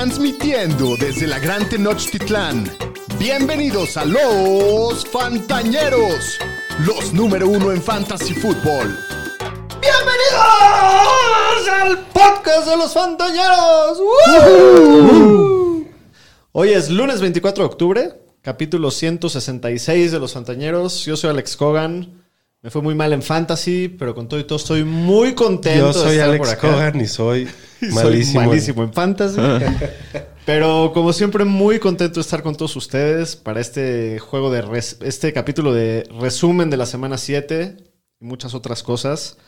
Transmitiendo desde la Gran Tenochtitlán. Bienvenidos a los Fantañeros, los número uno en Fantasy Football. ¡Bienvenidos al podcast de los Fantañeros! Hoy es lunes 24 de octubre, capítulo 166 de los Fantañeros. Yo soy Alex Cogan. Me fue muy mal en Fantasy, pero con todo y todo estoy muy contento Yo soy de estar Alex por acá. Y soy Soy malísimo. malísimo en Fantasy. pero como siempre, muy contento de estar con todos ustedes para este juego de res- este capítulo de resumen de la semana 7 y muchas otras cosas.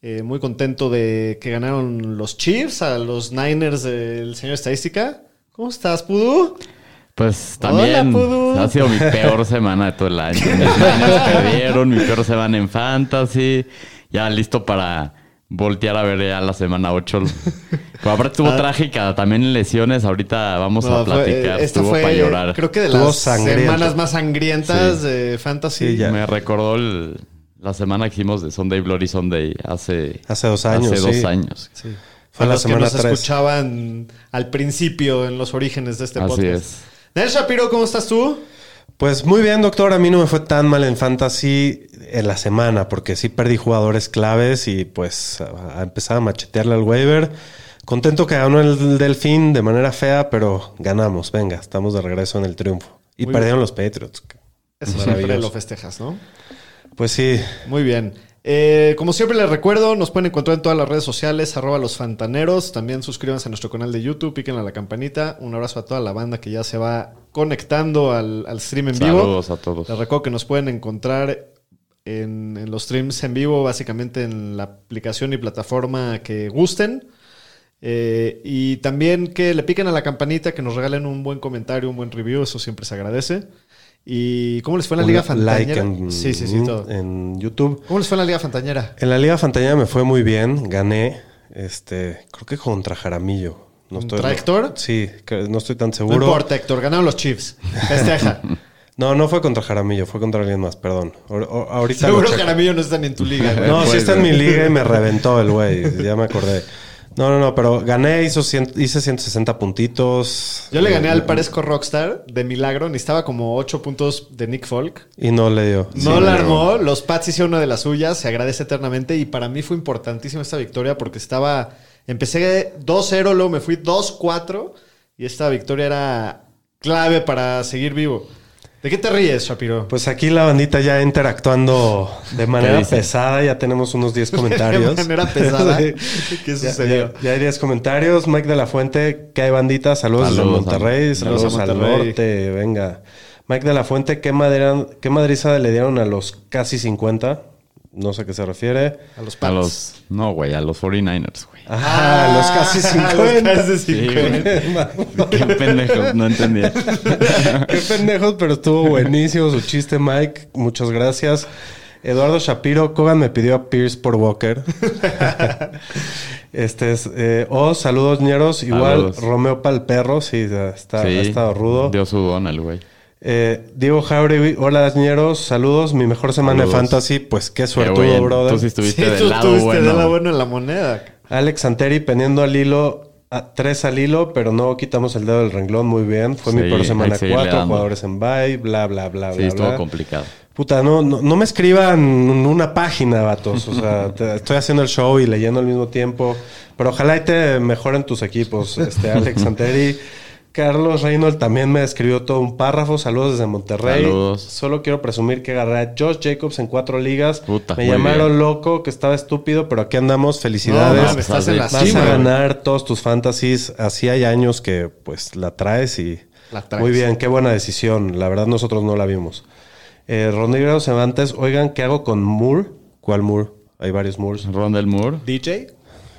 Eh, muy contento de que ganaron los Chiefs a los Niners del señor Estadística. ¿Cómo estás, Pudu? Pues Hola, también Pudu. ha sido mi peor semana de todo el año. Mis Niners perdieron, mi peor semana en Fantasy. Ya listo para voltear a ver ya la semana 8. Como aparte estuvo trágica, también en lesiones. Ahorita vamos Ah. No, a fue- platicar. esta estuvo fue, para llorar. creo que de Estuvo las sangriento. semanas más sangrientas Sí. de Fantasy. Sí, ya. Me recordó el- la semana que hicimos de Sunday Bloody Sunday hace, Hace dos años, Hace dos sí. años. Sí. Fue Para la los que semana nos 3. escuchaban al principio en los orígenes de este Así podcast. es. Nel Shapiro, ¿cómo estás tú? Pues muy bien, doctor. A mí no me fue tan mal en fantasy en la semana, porque sí perdí jugadores claves y pues a, a empezar a machetearle al waiver. Contento que ganó el Delfín de manera fea, pero ganamos. Venga, estamos de regreso en el triunfo. Y Muy perdieron los Patriots. Eso siempre lo festejas, ¿no? Pues sí, Muy bien. Eh, como siempre les recuerdo, nos pueden encontrar en todas las redes sociales, arroba los fantaneros. También suscríbanse a nuestro canal de YouTube, piquen a la campanita. Un abrazo a toda la banda que ya se va conectando al, al stream en vivo. Saludos a todos. Les recuerdo que nos pueden encontrar en, en los streams en vivo, básicamente en la aplicación y plataforma que gusten. Eh, y también que le piquen a la campanita, que nos regalen un buen comentario, un buen review, eso siempre se agradece. ¿Y cómo les fue en la Liga like Fantañera? en, sí, sí, sí, todo. en YouTube. ¿Cómo les fue en la Liga Fantañera? En la Liga Fantañera me fue muy bien. Gané, este, creo que contra Jaramillo. No ¿Contra Héctor? Sí, no estoy tan No seguro. importa, Héctor, ganaron los Chiefs. Festeja. No, no fue contra Jaramillo, fue contra alguien más, perdón. Ahor- ahor- ahorita Seguro. Jaramillo no está ni en tu liga, güey. No, sí está en mi liga y me reventó el güey, ya me acordé. No, no, no, pero gané, hizo cien- hice 160 puntitos. Yo le gané Eh, al Parezco Rockstar de milagro. Necesitaba como 8 puntos de Nick Folk. Y no le dio. No Sí, la armó. Los Pats hicieron una de las suyas. Se agradece eternamente. Y para mí fue importantísima esta victoria porque estaba. Empecé 2-0, luego me fui 2-4. Y esta victoria era clave para seguir vivo. ¿De qué te ríes, Shapiro? Pues aquí la bandita ya interactuando de manera pesada, ya tenemos unos 10 comentarios. De manera pesada. ¿Qué Ya, sucedió? ya- ya hay 10 comentarios. Mike de la Fuente, ¿qué hay bandita? Saludos, desde Monterrey, saludos saludos, a al norte, venga. Mike de la Fuente, ¿qué, madera, ¿qué madriza le dieron a los casi 50? No sé a qué se refiere. A los A Pats. los, no, güey, a los 49ers, güey. Ah, los casi Los 50. casi Sí, 50. güey. Qué pendejo, no entendía. Qué pendejos, pero estuvo buenísimo su chiste, Mike. Muchas gracias. Eduardo Shapiro, Kogan me pidió a Pierce por Walker. este es. Eh, oh, saludos, ñeros. Igual, Saludos. Romeo Palperro, sí, está, ha estado rudo. Dio su don el güey. Eh, Diego Jauregui, hola, ñeros. Saludos. Mi mejor semana de fantasy. Pues qué bien. brother. Tú sí estuviste Sí, tú lado estuviste bueno. del lado bueno en la moneda. Alex Santeri pendiendo al hilo. A tres al hilo, pero no quitamos el dedo del renglón. Muy bien. Fue mi peor semana cuatro. Jugadores en bye, bla, bla, bla, Sí, bla. estuvo bla. complicado. Puta, no, no, no me escriban una página, vatos. O sea, te- estoy haciendo el show y leyendo al mismo tiempo. Pero ojalá y te mejoren tus equipos. Este, Alex Santeri. Carlos Reynolds también me escribió todo un párrafo. Saludos desde Monterrey. Saludos. Solo quiero presumir que agarré a Josh Jacobs en cuatro ligas. Puta, me llamaron bien. loco, que estaba estúpido, pero aquí andamos. No, Felicidades. mames, estás en la Vas a cima. ganar todos tus fantasies. Así hay años que pues la traes y... La traes. Muy bien, qué buena decisión. La verdad nosotros no la vimos. Eh, Rodrigo Cervantes, oigan, ¿qué hago con Moore? ¿Cuál Moore? Hay varios Moores. Rondell Moore. DJ,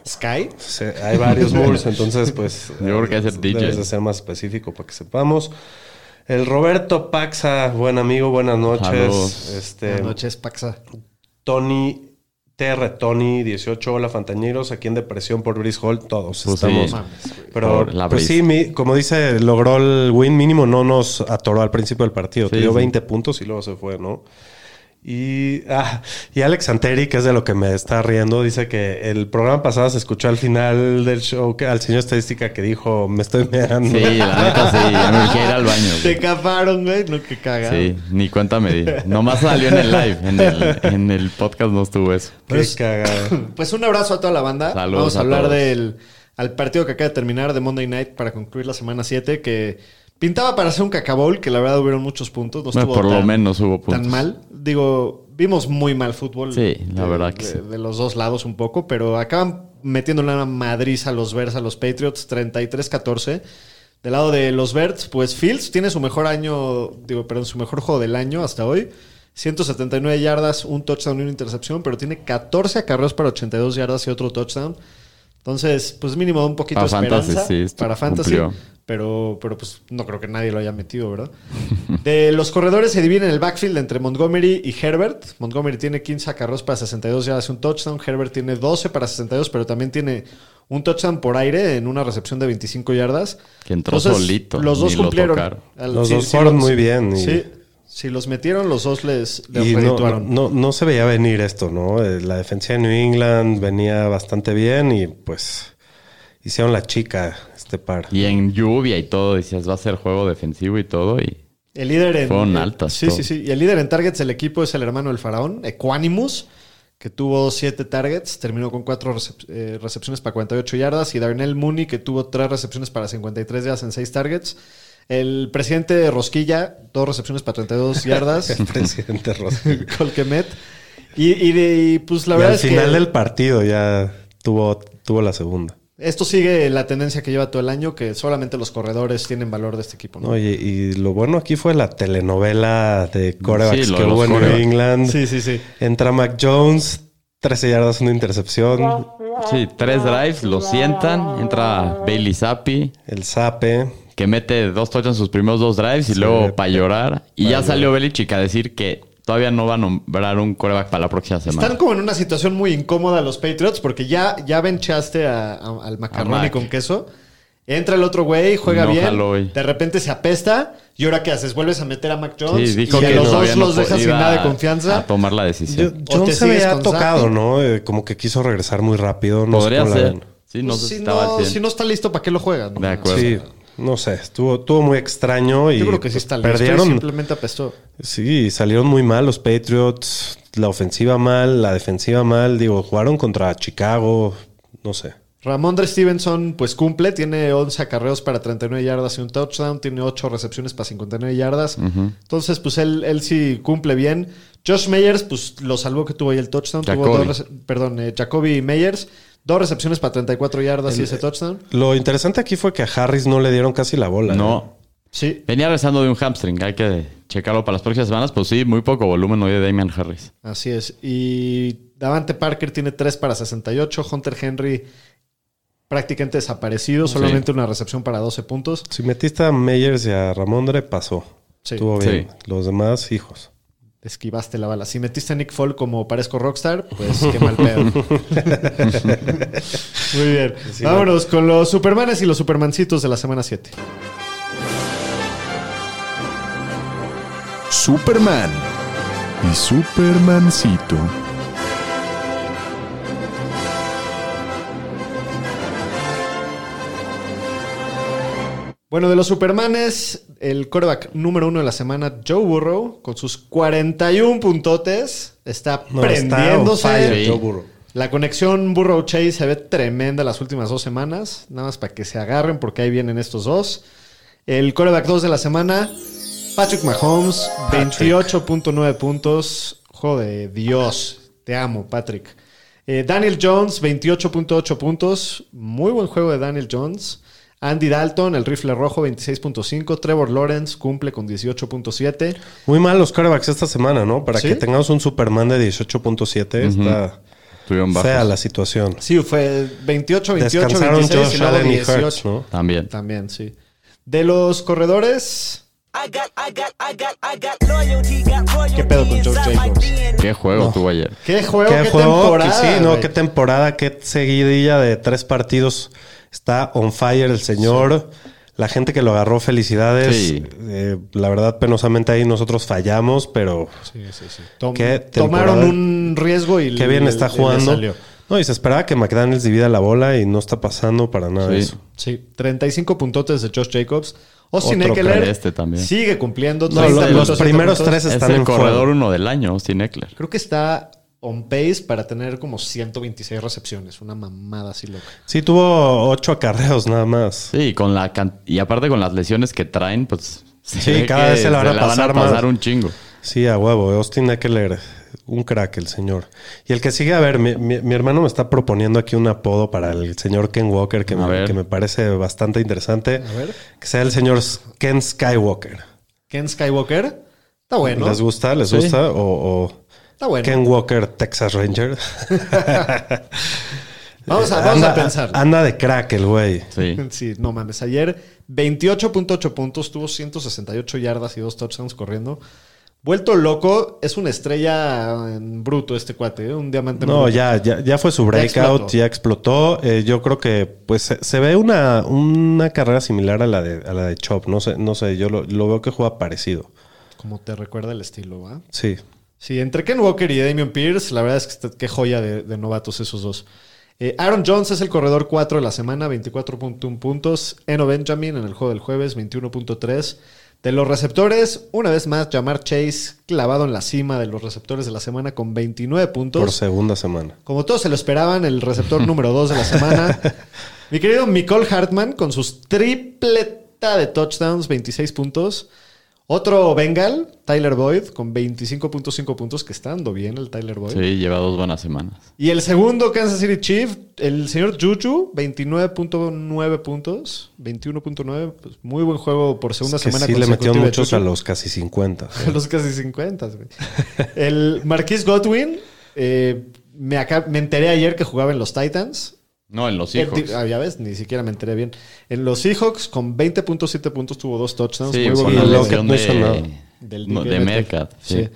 Sky. Sí, hay varios Moores, entonces pues... Yo creo que hay ser DJ. Debes de ser más específico para que sepamos. El Roberto Paxa, buen amigo, buenas noches. Saludos. Este, Buenas noches, Paxa. Tony TR Tony 18, hola Fantañeros, aquí en depresión por Brice Hall, todos Pues sí. estamos. Güey. Pero, la pues sí, mi- como dice, logró el win mínimo, no nos atoró al principio del partido. Sí, Te dio sí. 20 puntos y luego se fue, ¿no? Y, ah, y Alex Anteri, que es de lo que me está riendo, dice que el programa pasado se escuchó al final del show que, al señor estadística que dijo, me estoy meando. Sí, la neta sí. Ya me urgía ir al baño. Te güey. caparon, güey. No, que caga. Sí, ni cuenta me di. Nomás salió en el live. En el, en el podcast no estuvo eso. Qué cagada. Pues un abrazo a toda la banda. Saludos Vamos a a hablar todos. del al partido que acaba de terminar de Monday Night para concluir la semana 7, que pintaba para ser un cacabol, que la verdad hubieron muchos puntos. No Bueno, por lo tan- menos hubo puntos. tan mal. Digo, vimos muy mal fútbol. Sí, la de- verdad que de, sí. de los dos lados un poco, pero acaban metiendo una madriz a los Bears, a los Patriots, 33-14. Del lado de los Bears, pues Fields tiene su mejor año, digo, perdón, su mejor juego del año hasta hoy. 179 yardas, un touchdown y una intercepción, pero tiene 14 acarreos para 82 yardas y otro touchdown. Entonces, pues mínimo un poquito de Para esperanza fantasy, sí, esto para fantasy. cumplió. Pero, pero pues no creo que nadie lo haya metido, ¿verdad? De los corredores se dividen el backfield entre Montgomery y Herbert. Montgomery tiene 15 acarreos para 62 yardas y un touchdown. Herbert tiene 12 para 62, pero también tiene un touchdown por aire en una recepción de 25 yardas. Que entró solito, Los dos lo cumplieron. Al- Los sí, dos sí fueron muy bien y- Sí, si los metieron, los dos les, les Y no, no, no se veía venir esto, ¿no? Eh, La defensa de New England venía bastante bien y pues hicieron la chica este par. Y en lluvia y todo, decías, va a ser juego defensivo y todo. Y El líder en. Fueron altas Sí, todo. sí, sí. Y el líder en targets del equipo es el hermano del faraón, Equanimus, que tuvo siete targets, terminó con cuatro recep- eh, recepciones para 48 yardas. Y Darnell Mooney, que tuvo tres recepciones para 53 yardas en seis targets. El presidente de Rosquilla, dos recepciones para 32 yardas. El presidente Rossi. Colquemet. Y, y, de- y, pues la y verdad al es final que del partido ya tuvo, tuvo la segunda. esto sigue la tendencia que lleva todo el año, que solamente los corredores tienen valor de este equipo. ¿no? Oye, y lo bueno aquí fue la telenovela de corebacks Sí, lo que hubo en New. England. Sí, sí, sí. Entra Mac Jones, 13 yardas, una intercepción. sí, tres drives, lo sientan. Entra Bailey Zappi, El Zape. Que mete dos touchdowns en sus primeros dos drives y Sí, luego para llorar. Y ya salió Belichick a decir que todavía no va a nombrar un coreback para la próxima semana. Están como en una situación muy incómoda los Patriots porque ya, ya venchaste a- a- al macarrón y con queso. Entra el otro güey, juega No bien. De repente se apesta. ¿Y ahora qué haces? ¿Vuelves a meter a Mac Jones? Sí, dijo y a los dos no los dejas sin nada de confianza. A tomar la decisión. ¿O Jones te se con tocado, Zappi? ¿no? Eh, como que quiso regresar muy rápido. No Podría la ser. ven. Sí, no Pues si no, 100. si no está listo, ¿para qué lo juegan? De acuerdo. Sí, no sé. Estuvo, estuvo muy extraño y Yo creo que sí pues, está perdieron. Simplemente apestó. Sí, salieron muy mal los Patriots. La ofensiva mal, la defensiva mal. Digo, jugaron contra Chicago. No sé. Ramondre Stevenson, pues cumple, tiene 11 acarreos para 39 yardas y un touchdown, tiene 8 recepciones para 59 yardas. Entonces, pues él, él sí cumple bien. Josh Meyers, pues lo salvó que tuvo ahí el touchdown. Tuvo dos perdón, eh, Jacoby Meyers, dos recepciones para 34 yardas y ese touchdown. Lo interesante aquí fue que a Harris no le dieron casi la bola. ¿eh? No. Sí, Venía rezando de un hamstring. Hay que checarlo para las próximas semanas. Pues sí, muy poco volumen hoy de Damian Harris. así es. Y Davante Parker tiene 3 para 68. Hunter Henry prácticamente desaparecido, solamente una recepción para 12 puntos. Si metiste a Meyers y a Ramondre, pasó. Sí. Estuvo bien. Sí. Los demás, hijos. Esquivaste la bala. Si metiste a Nick Fall como parezco rockstar, pues qué mal pedo. Muy bien. Vámonos con los Supermanes y los Supermancitos de la semana 7. Superman y Supermancito. Bueno, de los Supermanes, el quarterback número uno de la semana, Joe Burrow, con sus 41 puntotes, está No, está prendiéndose. fire. Joe Burrow. La conexión Burrow Chase se ve tremenda las últimas dos semanas. Nada más para que se agarren porque ahí vienen estos dos. El quarterback 2 de la semana, Patrick Mahomes, 28.9 puntos. Joder, Dios. Te amo, Patrick. Eh, Daniel Jones, 28.8 puntos. Muy buen juego de Daniel Jones. Andy Dalton, el rifle rojo, 26.5. Trevor Lawrence cumple con 18.7. Muy mal los quarterbacks esta semana, ¿no? Para ¿Sí? que tengamos un Superman de 18.7 está Tuvieron bajos. fea la situación. Sí, fue 28, 28, Descansaron 26 y Josh y 18. Hurts, ¿no? También. También, sí. De los corredores, ¿Qué pedo con my Jacobs? ¿Qué juego tuvo ayer? qué juego, qué, ¿Qué juego? temporada. que sí, ¿no? Qué temporada, qué seguidilla de tres partidos. Está on fire el señor. La gente que lo agarró, felicidades. Sí. Eh, la verdad, penosamente ahí nosotros fallamos, pero Sí, sí, sí. Tom- ¿Qué tomaron un riesgo y qué bien está jugando. No, y se esperaba que McDaniels divida la bola y no está pasando para nada Sí. eso. Sí, 35 puntotes de Josh Jacobs. Austin Otro Eckler este también. sigue cumpliendo. No, 30 lo- los primeros tres Es están el en corredor juego. uno del año, Austin Eckler. Creo que está on pace para tener como 126 recepciones. Una mamada así loca. Sí, tuvo ocho acarreos nada más. Sí, con la can- y aparte con las lesiones que traen, pues se Sí, cada vez se la van a pasar más. pasar un chingo. Sí, a huevo. Austin Eckler, un crack el señor. Y el que sigue, a ver, mi, mi- mi hermano me está proponiendo aquí un apodo para el señor Ken Walker que, me, que me parece bastante interesante. A ver. Que sea el señor Ken Skywalker. Ken Skywalker. Está bueno. ¿Les gusta? ¿Les Sí. gusta? O, o Está bueno. Ken Walker, Texas Ranger. Vamos a, vamos anda, a pensar. Anda de crack el güey. Sí. Sí, no mames. Ayer 28.8 puntos, tuvo 168 yardas y dos touchdowns corriendo. Vuelto loco, es una estrella en bruto este cuate, ¿eh? un diamante No, bruto. ya, ya, ya fue su breakout, explotó. ya explotó. Eh, yo creo que pues se, se ve una, una carrera similar a la de, a la de Chop. No sé, no sé, yo lo, lo veo que juega parecido. Como te recuerda el estilo, ¿va? Sí. Sí, entre Ken Walker y Damian Pierce, la verdad es que qué joya de, de novatos esos dos. Eh, Aaron Jones es el corredor 4 de la semana, 24.1 puntos. Eno Benjamin en el juego del jueves, 21.3. De los receptores, una vez más, Jamar Chase clavado en la cima de los receptores de la semana con 29 puntos. Por segunda semana. Como todos se lo esperaban, el receptor número 2 de la semana. Mi querido Nicole Hartman con sus tripleta de touchdowns, 26 puntos. Otro Bengal, Tyler Boyd, con 25.5 puntos, que está dando bien el Tyler Boyd. Sí, lleva dos buenas semanas. Y el segundo Kansas City Chief, el señor Juju, 29.9 puntos. 21.9, pues muy buen juego por segunda Es que semana sí le metió muchos a los casi 50. A los casi 50, güey. El Marquis Godwin, eh, me, acá- me enteré ayer que jugaba en los Titans. No, en los Eh, hijos. di- ah, ya ves, ni siquiera me enteré bien. En los Seahawks, con 20.7 puntos, tuvo dos touchdowns. Sí, muy de, Del no, DK de Metcalf. Metcalf. Sí. Sí.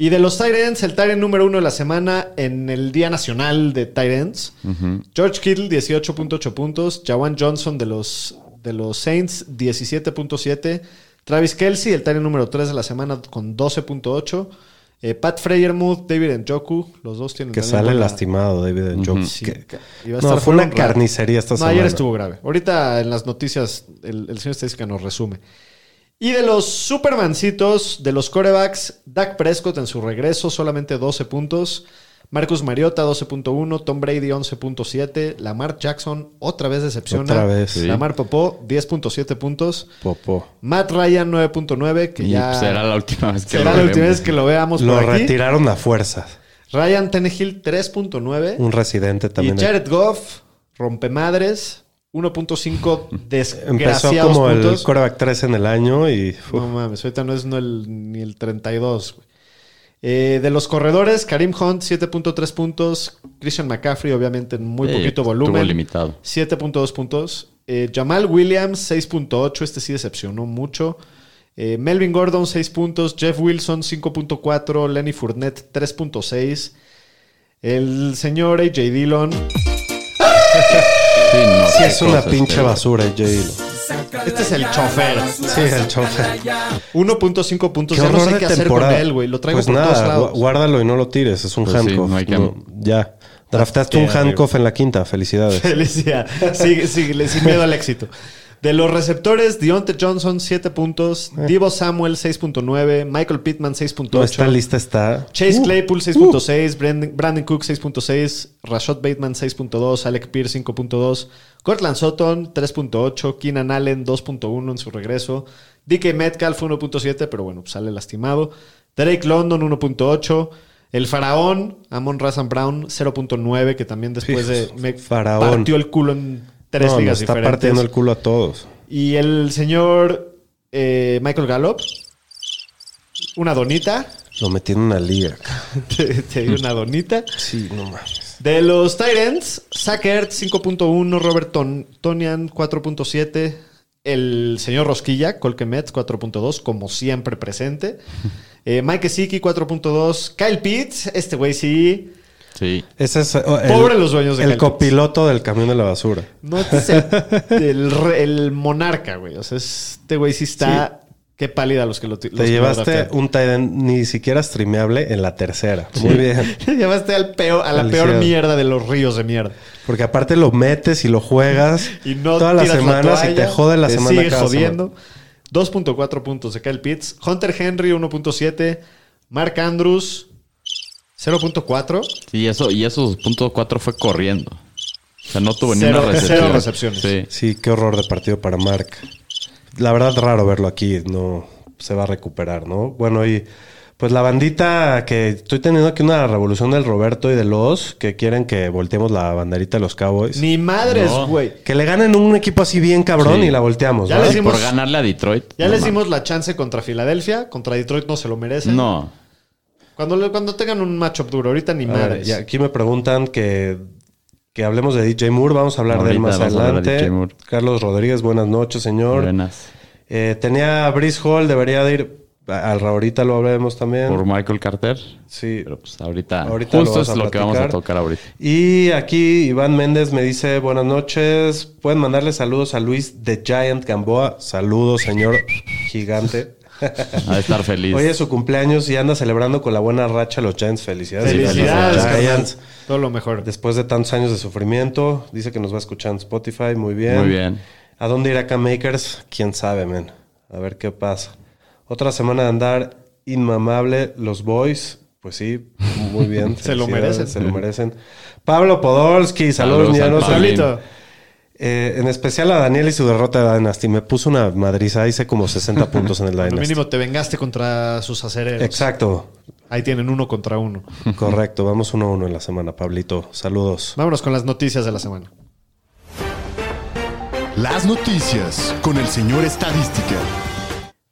Y de los Tyrants, el Tyrant número uno de la semana en el Día Nacional de Tyrants. Ujú. George Kittle, 18.8 puntos. Jawan Johnson de los, de los Saints, 17.7. Travis Kelsey, el Tyrant número 3 de la semana, con 12.8. Eh, Pat Freyermuth, David Njoku, los dos tienen Que sale buena- lastimado David Njoku. Sí, Que- a No, fue una carnicería esta No, semana. ayer estuvo grave. Ahorita en las noticias, el, el señor estadística nos resume. Y de los Supermancitos, de los corebacks, Dak Prescott en su regreso, solamente 12 puntos. Marcus Mariota, 12.1. Tom Brady, 11.7. Lamar Jackson, otra vez decepciona. Otra vez. Sí. Lamar Popó, 10.7 puntos. Popó. Matt Ryan, 9.9, que Y ya será la última vez que será lo la última vez que lo veamos Lo por aquí. retiraron a fuerza. Ryan Tannehill, 3.9. Un residente también. Y Jared Goff, rompemadres, 1.5 Empezó desgraciados como el puntos. coreback 3 en el año y uf, No mames, ahorita no es no el- ni el 32. güey. Eh, de los corredores, Karim Hunt, 7.3 puntos. Christian McCaffrey, obviamente, en muy Sí, poquito volumen. limitado. 7.2 puntos. Eh, Jamal Williams, 6.8. Este sí decepcionó mucho. Eh, Melvin Gordon, 6 puntos. Jeff Wilson, 5.4. Lenny Fournette, 3.6. El señor AJ Dillon. Sí, no, sí es una pinche basura, J. Este es el chofer. Sí, el chofer. 1.5 puntos. Qué ya no horror sé de qué hacer temporada. con él, güey. Lo traigo pues por nada, todos gu- lados. guárdalo y no lo tires. Es un Pues sí, handcuff. no hay que- No, ya. Draftaste un handcuff en la quinta. Felicidades. Felicidad. Sigue, sigue, sin miedo al éxito. De los receptores, Deontay Johnson, 7 puntos. Divo Samuel, 6.9. Michael Pittman, 6.8. No, esta lista está. Chase Uh, Claypool 6.6, Brandon, Brandon Cook 6.6, Rashad Bateman 6.2, Alec Pierce 5.2, Cortland Sutton 3.8, Keenan Allen 2.1 en su regreso, DK Metcalf 1.7, pero bueno, pues sale lastimado, Drake London 1.8, el faraón Amon Razan Brown 0.9, que también después de me Faraón. partió el culo en tres no, ligas nos está diferentes. partiendo el culo a todos. Y el señor eh, Michael Gallup, una donita, Lo metí en una liga. te, te di una donita. Sí, no mames. De los Titans, Sackert 5.1, Robert Ton- Tonian 4.7, el señor Rosquilla, Colquemet 4.2, como siempre presente. Eh, Mike Siki 4.2, Kyle Pitts, este güey sí. Sí. Ese es el, Pobre los dueños de el copiloto del camión de la basura. No, es el, el re- el monarca, güey. O sea, este güey sí está... Qué pálida los que lo los Te llevaste un tight end ni siquiera streameable en la tercera. Muy bien. Te llevaste al peor, a la peor mierda de los ríos de mierda. Porque aparte lo metes y lo juegas Y no todas las tiras la semanas y te jode la te semana sigue cada jodiendo. 2.4 puntos de Kyle Pitts. Hunter Henry 1.7. Mark Andrews 0.4. Sí, eso, y esos puntos cuatro fue corriendo. O sea, no tuvo ni una recepción. cero recepciones. Sí. Sí, qué horror de partido para Mark. La verdad, raro verlo aquí. No se va a recuperar, ¿no? Bueno, y pues la bandita que estoy teniendo aquí una revolución del Roberto y de los que quieren que volteemos la banderita de los Cowboys. Ni madres, No. güey. Que le ganen un equipo así bien cabrón Sí. y la volteamos. Ya les dimos- Por ganarle a Detroit. Ya no les dimos la chance contra Filadelfia. Contra Detroit no se lo merecen. No. Cuando, le- cuando tengan un matchup duro. Ahorita ni madres. y aquí me preguntan que, que hablemos de DJ Moore. Vamos a hablar de él más adelante. DJ Moore. Carlos Rodríguez, buenas noches, señor. Buenas. Eh, tenía a Brice Hall, debería de ir. Al ahorita lo hablaremos también. Por Michael Carter. Sí. Pero pues ahorita, Ahorita lo justo es lo que vamos a tocar ahorita. Y aquí Iván Méndez me dice buenas noches. Pueden mandarle saludos a Luis de Giant Gamboa. Saludos, señor gigante. Ha de estar feliz. Hoy es su cumpleaños y anda celebrando con la buena racha los Giants. Felicidades. Felicidades, a los Giants. Todo lo mejor. Después de tantos años de sufrimiento, dice que nos va a escuchar en Spotify. Muy bien. Muy bien. ¿A dónde irá Cam Makers? Quién sabe, men. A ver qué pasa. Otra semana de andar inmamable. Los boys, pues sí, muy bien. Se lo merecen. Se lo merecen. Pablo Podolski, saludos, Saludos al ñeros. Pablo. Pablito. Eh, en especial a Daniel y su derrota de Dynasty. Me puso una madriza. Hice como 60 puntos en el Lo Dynasty. mínimo te vengaste contra sus acereros. Exacto. Ahí tienen uno contra uno. Correcto. Vamos uno a uno en la semana, Pablito. Saludos. Vámonos con las noticias de la semana. Las noticias con el señor Estadística.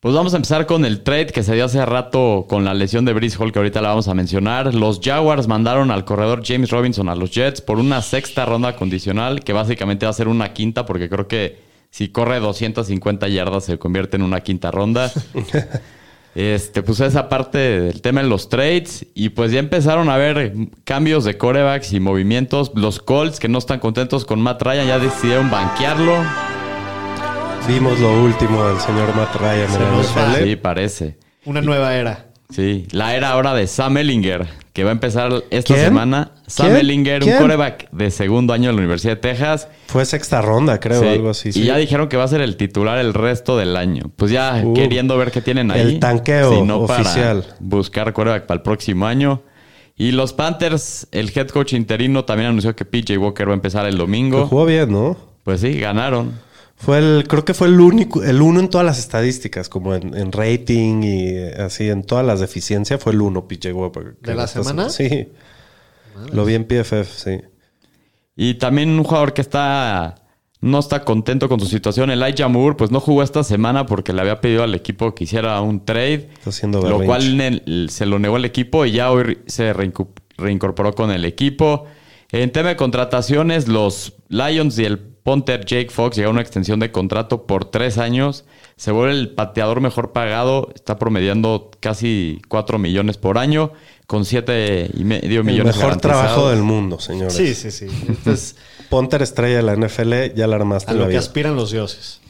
Pues vamos a empezar con el trade que se dio hace rato con la lesión de Brice Hall, que ahorita la vamos a mencionar. Los Jaguars mandaron al corredor James Robinson a los Jets por una sexta ronda condicional, que básicamente va a ser una quinta, porque creo que si corre 250 yardas se convierte en una quinta ronda. Este, pues esa parte del tema en los trades. Y pues ya empezaron a haber cambios de corebacks y movimientos. Los Colts, que no están contentos con Matt Ryan, ya decidieron banquearlo. Vimos lo último del señor Matt Ryan en la. NFL. Sí, parece. Una nueva era. Sí, la era ahora de Sam Ellinger, que va a empezar esta ¿Quién? semana. Sam ¿Quién? Ellinger, ¿Quién? un coreback de segundo año de la Universidad de Texas. Fue sexta ronda, creo, Sí, algo así. Y sí. ya dijeron que va a ser el titular el resto del año. Pues ya Uh, queriendo ver qué tienen ahí. el tanqueo Si no, oficial. Para buscar coreback para el próximo año. Y los Panthers, el head coach interino también anunció que PJ Walker va a empezar el domingo. jugó bien, ¿no? Pues sí, ganaron. Fue el, creo que fue el único, el uno en todas las estadísticas, como en, en rating y eh, así, en todas las deficiencias, fue el uno, PJ Walker. ¿De la semana? Sí. Lo vi en PFF, sí. Y también un jugador que está no está contento con su situación, Elijah Moore, pues no jugó esta semana porque le había pedido al equipo que hiciera un trade, Está haciendo lo cual se lo negó el equipo y ya hoy se reincorporó con el equipo. En tema de contrataciones, los Lions y el punter Jake Fox llegaron a una extensión de contrato por tres años. Se vuelve el pateador mejor pagado, está promediando casi 4 millones por año, con 7 y medio El millones mejor trabajo del mundo, señores. Sí, sí, sí. Entonces, Ponter estrella de la NFL, ya la armaste a lo la que vida. aspiran los dioses.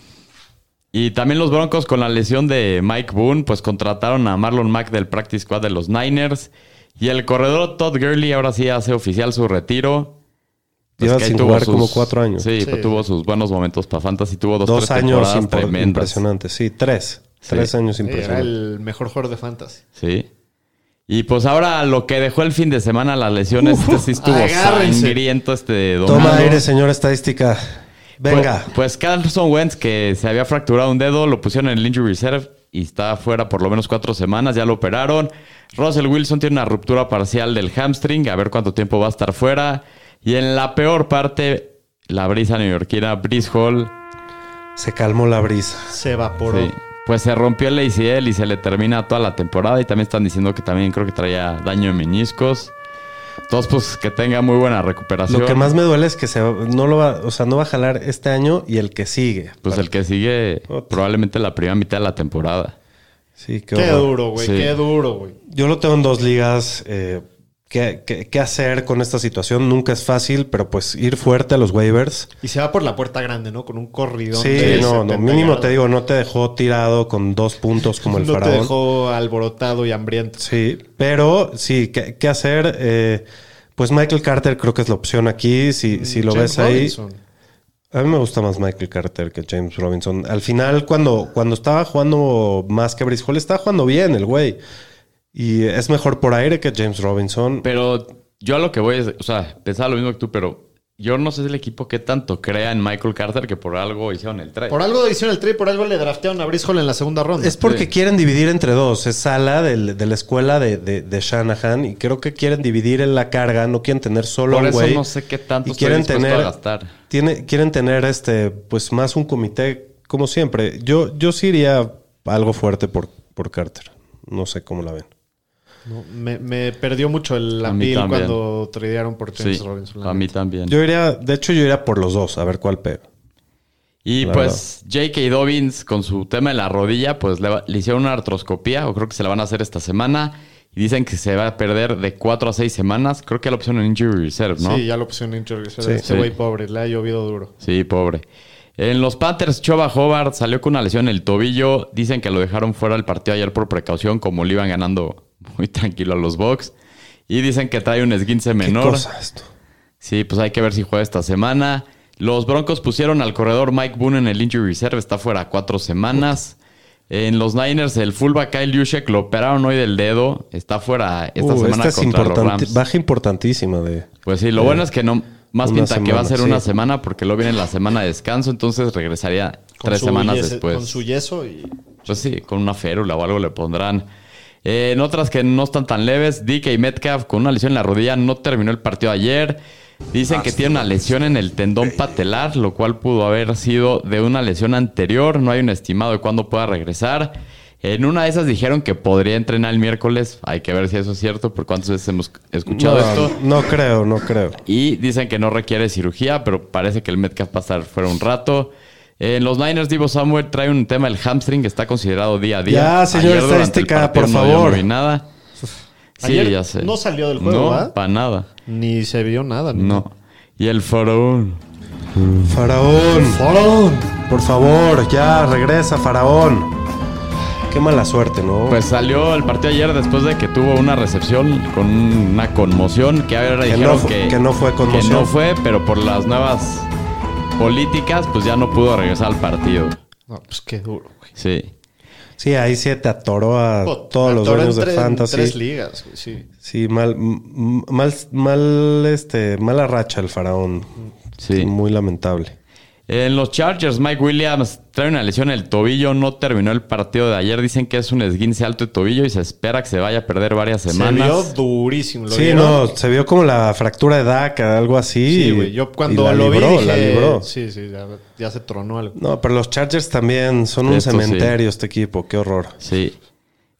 Y también los Broncos con la lesión de Mike Boone, pues contrataron a Marlon Mack del Practice Squad de los Niners. Y el corredor Todd Gurley ahora sí hace oficial su retiro. Pues Lleva sin jugar como cuatro años. Sí, Sí. pues tuvo sus buenos momentos para Fantasy. Tuvo dos, Dos tres años impresionantes. Sí, tres. Tres años Sí, era impresionantes. el mejor jugador de fantasy. Sí. Y pues ahora lo que dejó el fin de semana, las lesiones, este sí estuvo agárrense. sangriento este domingo. Toma aire, señor estadística. Venga. Pues, pues Carlson Wentz, que se había fracturado un dedo, lo pusieron en el injury reserve y está fuera por lo menos cuatro semanas. Ya lo operaron. Russell Wilson tiene una ruptura parcial del hamstring. A ver cuánto tiempo va a estar fuera. Y en la peor parte, la brisa neoyorquina, Brice Hall. Se calmó la brisa. Se evaporó. sí, pues se rompió el ACL y se le termina toda la temporada. Y también están diciendo que también creo que traía daño en meniscos. Entonces, pues que tenga muy buena recuperación. Lo que más me duele es que se no lo va, o sea, no va a jalar este año y el que sigue. Pues el que sigue Otra. probablemente la primera mitad de la temporada. Sí, qué, Qué duro, güey. Sí. Qué duro, güey. Yo lo tengo en dos ligas. eh, qué, qué- qué hacer con esta situación. Nunca es fácil, pero pues ir fuerte a los waivers. Y se va por la puerta grande, ¿no? Con un corridón. Sí, de no, no, 70 mínimo te digo, no te dejó tirado con dos puntos como el no te faraón. dejó alborotado y hambriento. Sí, pero sí, ¿qué, qué hacer? Eh, pues Michael Carter creo que es la opción aquí. Si, si lo James ves ahí. Robinson. A mí me gusta más Michael Carter que James Robinson. Al final, cuando, cuando estaba jugando más que Brice Hall, estaba jugando bien el güey. Y es mejor por aire que James Robinson. Pero yo a lo que voy es, o sea, pensaba lo mismo que tú, pero yo no sé si el equipo que tanto crea en Michael Carter que por algo hicieron el trade. Por algo hicieron el trade, por algo le draftearon a Brice Hall en la segunda ronda. Es porque Sí. quieren dividir entre dos. Es sala del- de la escuela de, de- de Shanahan y creo que quieren dividir en la carga. No quieren tener solo Por un eso güey. no sé qué tanto y estoy quieren tener, a gastar. Tiene, quieren tener este, pues más un comité, como siempre. Yo, yo sí iría algo fuerte por, por Carter. No sé cómo la ven. No, me, me perdió mucho el A mí appeal también. cuando tradearon por James Sí, Robinson. la a mí también. Yo iría, de hecho, yo iría por los dos, a ver cuál pega. Y La pues J.K. Dobbins con su tema en la rodilla, pues le, hicieron una artroscopía, o creo que se la van a hacer esta semana. Y dicen que se va a perder de 4 a 6 semanas. Creo que la opción en Injury Reserve, ¿no? Sí, ya lo pusieron en injury reserve. Sí. Ese Sí. güey pobre, le ha llovido duro. Sí, pobre. En los Panthers, Choba Hobart salió con una lesión en el tobillo. Dicen que lo dejaron fuera del partido ayer por precaución, como le iban ganando muy tranquilo a los Bucks. Y dicen que trae un esguince ¿Qué menor. cosa esto? Sí, pues hay que ver si juega esta semana. Los Broncos pusieron al corredor Mike Boone en el injury reserve, está fuera cuatro semanas. En los Niners, el fullback Kyle Juszczyk lo operaron hoy del dedo, está fuera esta Uh, semana esta es contra los Rams. baja importantísima de... Pues sí, lo bueno es que no, más pinta que va a ser sí. una semana porque luego viene la semana de descanso, entonces regresaría Con tres semanas yeso- después. Con su yeso y... Pues sí, con una férula o algo le pondrán. Eh, en otras que no están tan leves, DK Metcalf con una lesión en la rodilla no terminó el partido ayer. Dicen que tiene una lesión en el tendón patelar, lo cual pudo haber sido de una lesión anterior. No hay un estimado de cuándo pueda regresar. En una de esas dijeron que podría entrenar el miércoles. Hay que ver si eso es cierto, por cuántas veces hemos escuchado esto. No, no creo, no creo. Y dicen que no requiere cirugía, pero parece que el Metcalf va a estar fuera un rato. En los Niners, Divo Samuel trae un tema del hamstring que está considerado día a día. Ya, señor el estadística, por no- favor. No vi nada. Sí, Ayer ya sé. no salió del juego, No, para nada. Ni se vio nada. ni No. Y el faraón. Faraón, ¡Faraón! por favor, ya regresa, Faraón. Qué mala suerte, ¿no? Pues salió el partido ayer después de que tuvo una recepción con una conmoción que ahora Que dijeron no que, que no fue conmoción. Que no fue, pero por las nuevas políticas, pues ya no pudo regresar al partido. No, pues qué duro, güey. Sí. sí, ahí sí te atoró a Po- todos los dueños de en fantasy. tres ligas, güey, sí. Sí, mal, mal, mal, este, mala racha el Faraón. Sí. Muy lamentable. En los Chargers, Mike Williams trae una lesión en el tobillo, no terminó el partido de ayer. Dicen que es un esguince alto de tobillo y se espera que se vaya a perder varias Se vio semanas. durísimo. ¿lo Sí, vieron? no, se vio como la fractura de DACA, algo así. Sí, güey. Yo y cuando la lo libró, vi dije... la libró. Sí, sí, ya, ya se tronó algo. No, pero los Chargers también son un sí. cementerio este equipo, qué horror. Sí.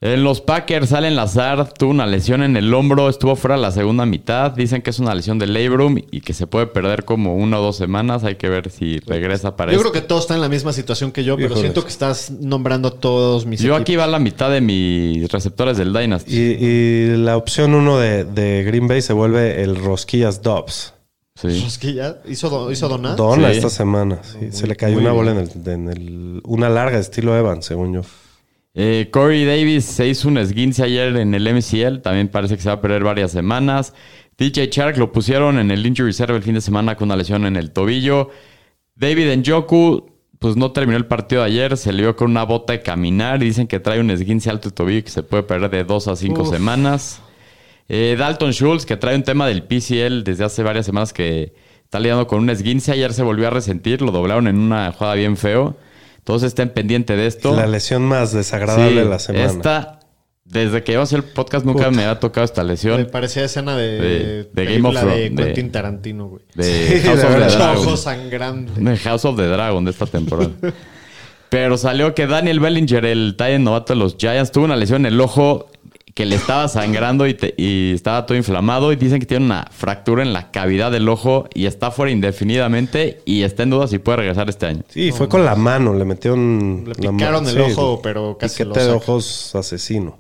En los Packers, Allen Lazard tuvo una lesión en el hombro, estuvo fuera la segunda mitad. Dicen que es una lesión del labrum y que se puede perder como una o dos semanas. Hay que ver si regresa para Yo esto. creo que todos están en la misma situación que yo, pero Híjoles. siento que estás nombrando a todos mis Yo equipos. aquí va la mitad de mis receptores del Dynasty. Y, y la opción uno de, de Green Bay se vuelve el Rosquillas Dobbs. Sí. Ya hizo, do- hizo donar. Dona Sí. esta semana. sí. se le cayó una bola en el, en el- Una larga, estilo Evans, según yo. Eh, Corey Davis se hizo un esguince ayer en el MCL. También parece que se va a perder varias semanas. DJ Shark lo pusieron en el injury reserve el fin de semana con una lesión en el tobillo. David Njoku, pues no terminó el partido de ayer. Se le vio con una bota de caminar. Y dicen que trae un esguince alto de tobillo que se puede perder de dos a cinco Uf. semanas. Eh, Dalton Schultz, que trae un tema del PCL desde hace varias semanas que está lidiando con un esguince. Ayer se volvió a resentir. Lo doblaron en una jugada bien feo. Entonces estén pendiente de esto. La lesión más desagradable Sí, de la semana. Esta, desde que iba a hacer el podcast, nunca me había tocado esta Me lesión parecía escena de, De- de Game of de Thrones, de- Quentin Tarantino, güey. de Sí, House de of the. Dragon. Ojos sangrando. De House of the Dragon de esta temporada. Pero salió que Daniel Bellinger, el Titan novato de los Giants, tuvo una lesión en el ojo que le estaba sangrando y, te- y estaba todo inflamado. Y dicen que tiene una fractura en la cavidad del ojo y está fuera indefinidamente y está en duda si puede regresar este año. Sí, fue con la mano, le metieron... Le la picaron el sí, ojo, pero casi piquete lo de ojos asesino.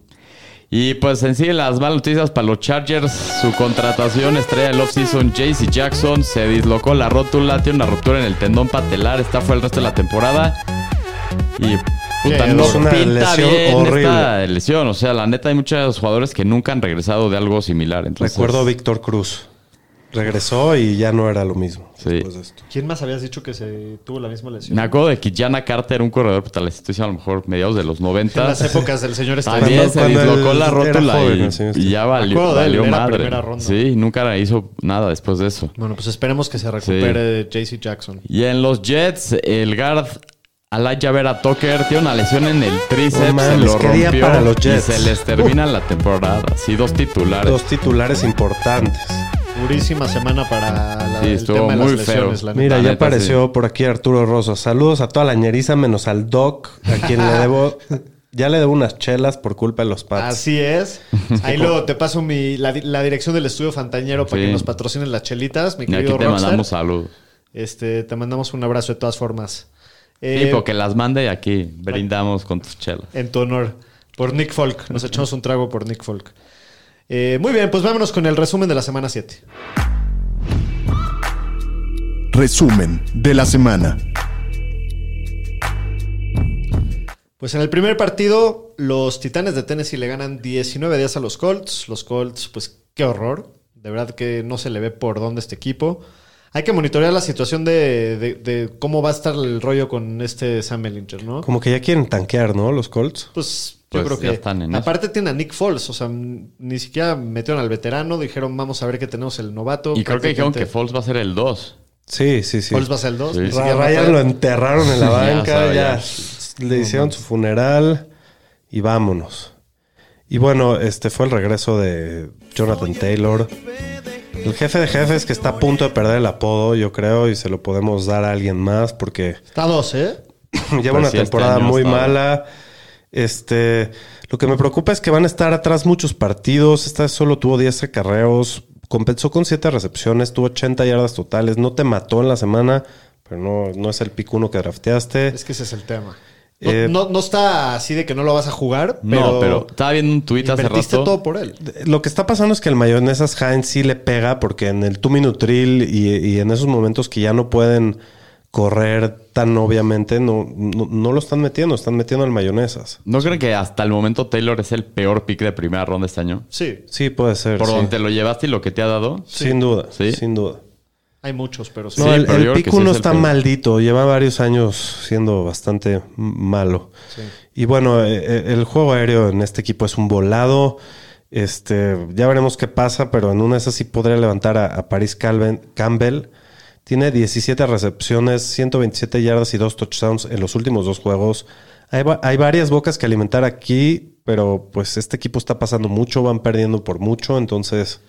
Y pues en sí, las malas noticias para los Chargers, su contratación estrella del offseason, JC Jackson, se dislocó la rótula, tiene una ruptura en el tendón patelar, está fuera el resto de la temporada. Y puta, Sí, no es una pinta lesión bien horrible. esta lesión. O sea, la neta hay muchos jugadores que nunca han regresado de algo similar. Entonces, Recuerdo a Víctor Cruz. Regresó y ya no era lo mismo. Sí. después de esto. ¿Quién más habías dicho que se tuvo la misma lesión? Me acuerdo de que Jana Carter, un corredor, puta, la institución a lo mejor mediados de los 90. En las épocas del señor También se Cuando dislocó la rótula joven, y, ya Me valió, valió era madre. primera ronda. Sí, nunca hizo nada después de eso. Bueno, pues esperemos que se recupere JC Jackson. Y en los Jets, el guard Alaya Vera Tucker tiene una lesión en el tríceps, No se lo rompió para los y Jets. se les termina la temporada. Sí, dos titulares. Dos titulares importantes. Durísima semana para la, Sí, el estuvo tema de las muy lesiones, feo. la neta. Mira, ya neta, apareció por aquí Arturo Rosso. Saludos a toda la ñeriza menos al Doc, a quien le debo. Ya le debo unas chelas por culpa de los Pats. Así es. Ahí luego te paso mi, la, di- la dirección del estudio Fantañero para Sí. que nos patrocinen las chelitas, mi y aquí querido te Rockstar. mandamos salud. Este, te mandamos un abrazo de todas formas. Sí, Eh, porque las mande y aquí brindamos con tus chelas. En tu honor. Por Nick Folk. Nos echamos un trago por Nick Folk. Eh, muy bien, pues vámonos con el resumen de la semana 7. Resumen de la semana. Pues en el primer partido, los Titanes de Tennessee le ganan 19 días a los Colts. Los Colts, pues qué horror. De verdad que no se le ve por dónde este equipo. Hay que monitorear la situación de, de- de cómo va a estar el rollo con este Sam Ellinger, ¿no? Como que ya quieren tanquear, ¿no? Los Colts. Pues yo Pues creo ya que. están en eso. aparte tiene a Nick Foles, o sea, ni siquiera metieron al veterano, dijeron vamos a ver qué tenemos el novato. Y creo que dijeron que Foles va a ser el 2. Sí, sí, sí. Foles va a ser el 2. Sí. Ryan lo enterraron en la Ya banca, sabe, ya, ya. le hicieron su funeral y vámonos. Y bueno, este fue el regreso de Jonathan Taylor. El jefe de jefes que está a punto de perder el apodo, yo creo, y se lo podemos dar a alguien más porque Está a 2, ¿eh? lleva una sí, este temporada muy está- mala. Este, lo que me preocupa es que van a estar atrás muchos partidos. Esta vez solo tuvo 10 acarreos, compensó con 7 recepciones, tuvo 80 yardas totales. No te mató en la semana, pero no, no es el pick uno que drafteaste. Es que ese es el tema. No, Eh, no- no está así de que no lo vas a jugar, pero. No, pero estaba viendo un tuit hace rato. todo por él. Lo que está pasando es que el mayonesas Heinz sí le pega porque en el two minute drill y, y en esos momentos que ya no pueden correr tan obviamente, no, no, no lo están metiendo, están metiendo al mayonesas. ¿No creen que hasta el momento Taylor es el peor pick de primera ronda este año? Sí, Sí, puede ser. Por sí. donde te lo llevaste y lo que te ha dado. Sin duda, Sí. sin duda. Hay muchos, pero sí. No, Sí, el, pero el sí es el está maldito. Lleva varios años siendo bastante malo. Y bueno, eh, eh, el juego aéreo en este equipo es un volado. Este, ya veremos qué pasa, pero en una de esas sí podría levantar a, a Paris Calvin- Campbell. Tiene 17 recepciones, 127 yardas y dos touchdowns en los últimos dos juegos. Hay varias bocas que alimentar aquí, pero pues este equipo está pasando mucho, van perdiendo por mucho, entonces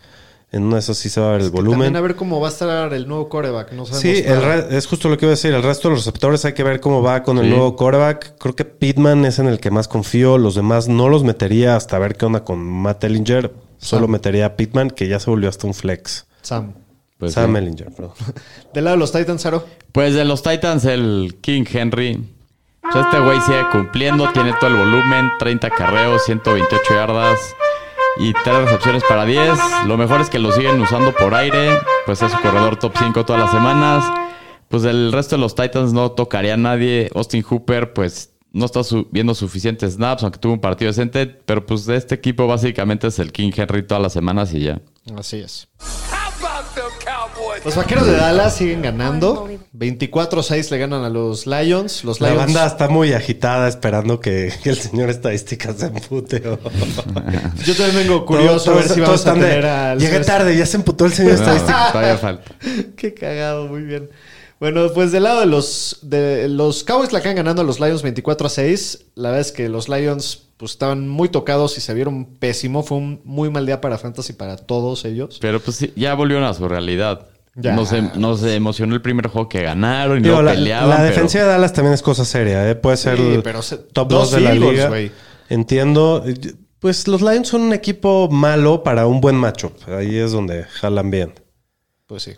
en una de esas sí se va a ver el volumen. También a ver cómo va a estar el nuevo coreback. No sabemos Sí, el es justo lo que iba a decir. El resto de los receptores hay que ver cómo va con el nuevo quarterback. Creo que Pittman es en el que más confío. Los demás no los metería hasta ver qué onda con Matt Ellinger. Solo Sam. metería a Pittman, que ya se volvió hasta un flex. Sam. Pues, Sam sí. Ellinger, perdón. Del lado de los Titans, Aro. Pues de los Titans, el King Henry. Este güey sigue cumpliendo, tiene todo el volumen, 30 carreos, 128 yardas y 3 recepciones para 10. Lo mejor es que lo siguen usando por aire, pues es su corredor top 5 todas las semanas. Pues el resto de los Titans no tocaría a nadie. Austin Hooper, pues no está viendo suficientes snaps, aunque tuvo un partido decente, pero pues de este equipo básicamente es el King Henry todas las semanas y ya. Así es. Los vaqueros de Dallas siguen ganando. 24-6 le ganan a los Lions. Los La Lions. banda está muy agitada esperando que, el señor estadística se empute. Yo también vengo curioso a ver si vamos a de, tener al. Llegué tarde, ya se emputó el señor No, estadística. todavía falta. Qué cagado, muy bien. Bueno, pues del lado de los de los Cowboys la acaban ganando a los Lions 24 a 6. La verdad es que los Lions pues estaban muy tocados y se vieron pésimo. Fue un muy mal día para Fantasy para todos ellos. Pero pues sí, ya volvieron a su realidad. Ya. Nos, nos emocionó el primer juego que ganaron y Digo, luego la, peleaban. la pero- defensiva de Dallas también es cosa seria, ¿eh? Puede ser Sí, el pero se- top dos 2 de la liga. Entiendo. Pues los Lions son un equipo malo para un buen matchup. Ahí es donde jalan bien. Pues sí.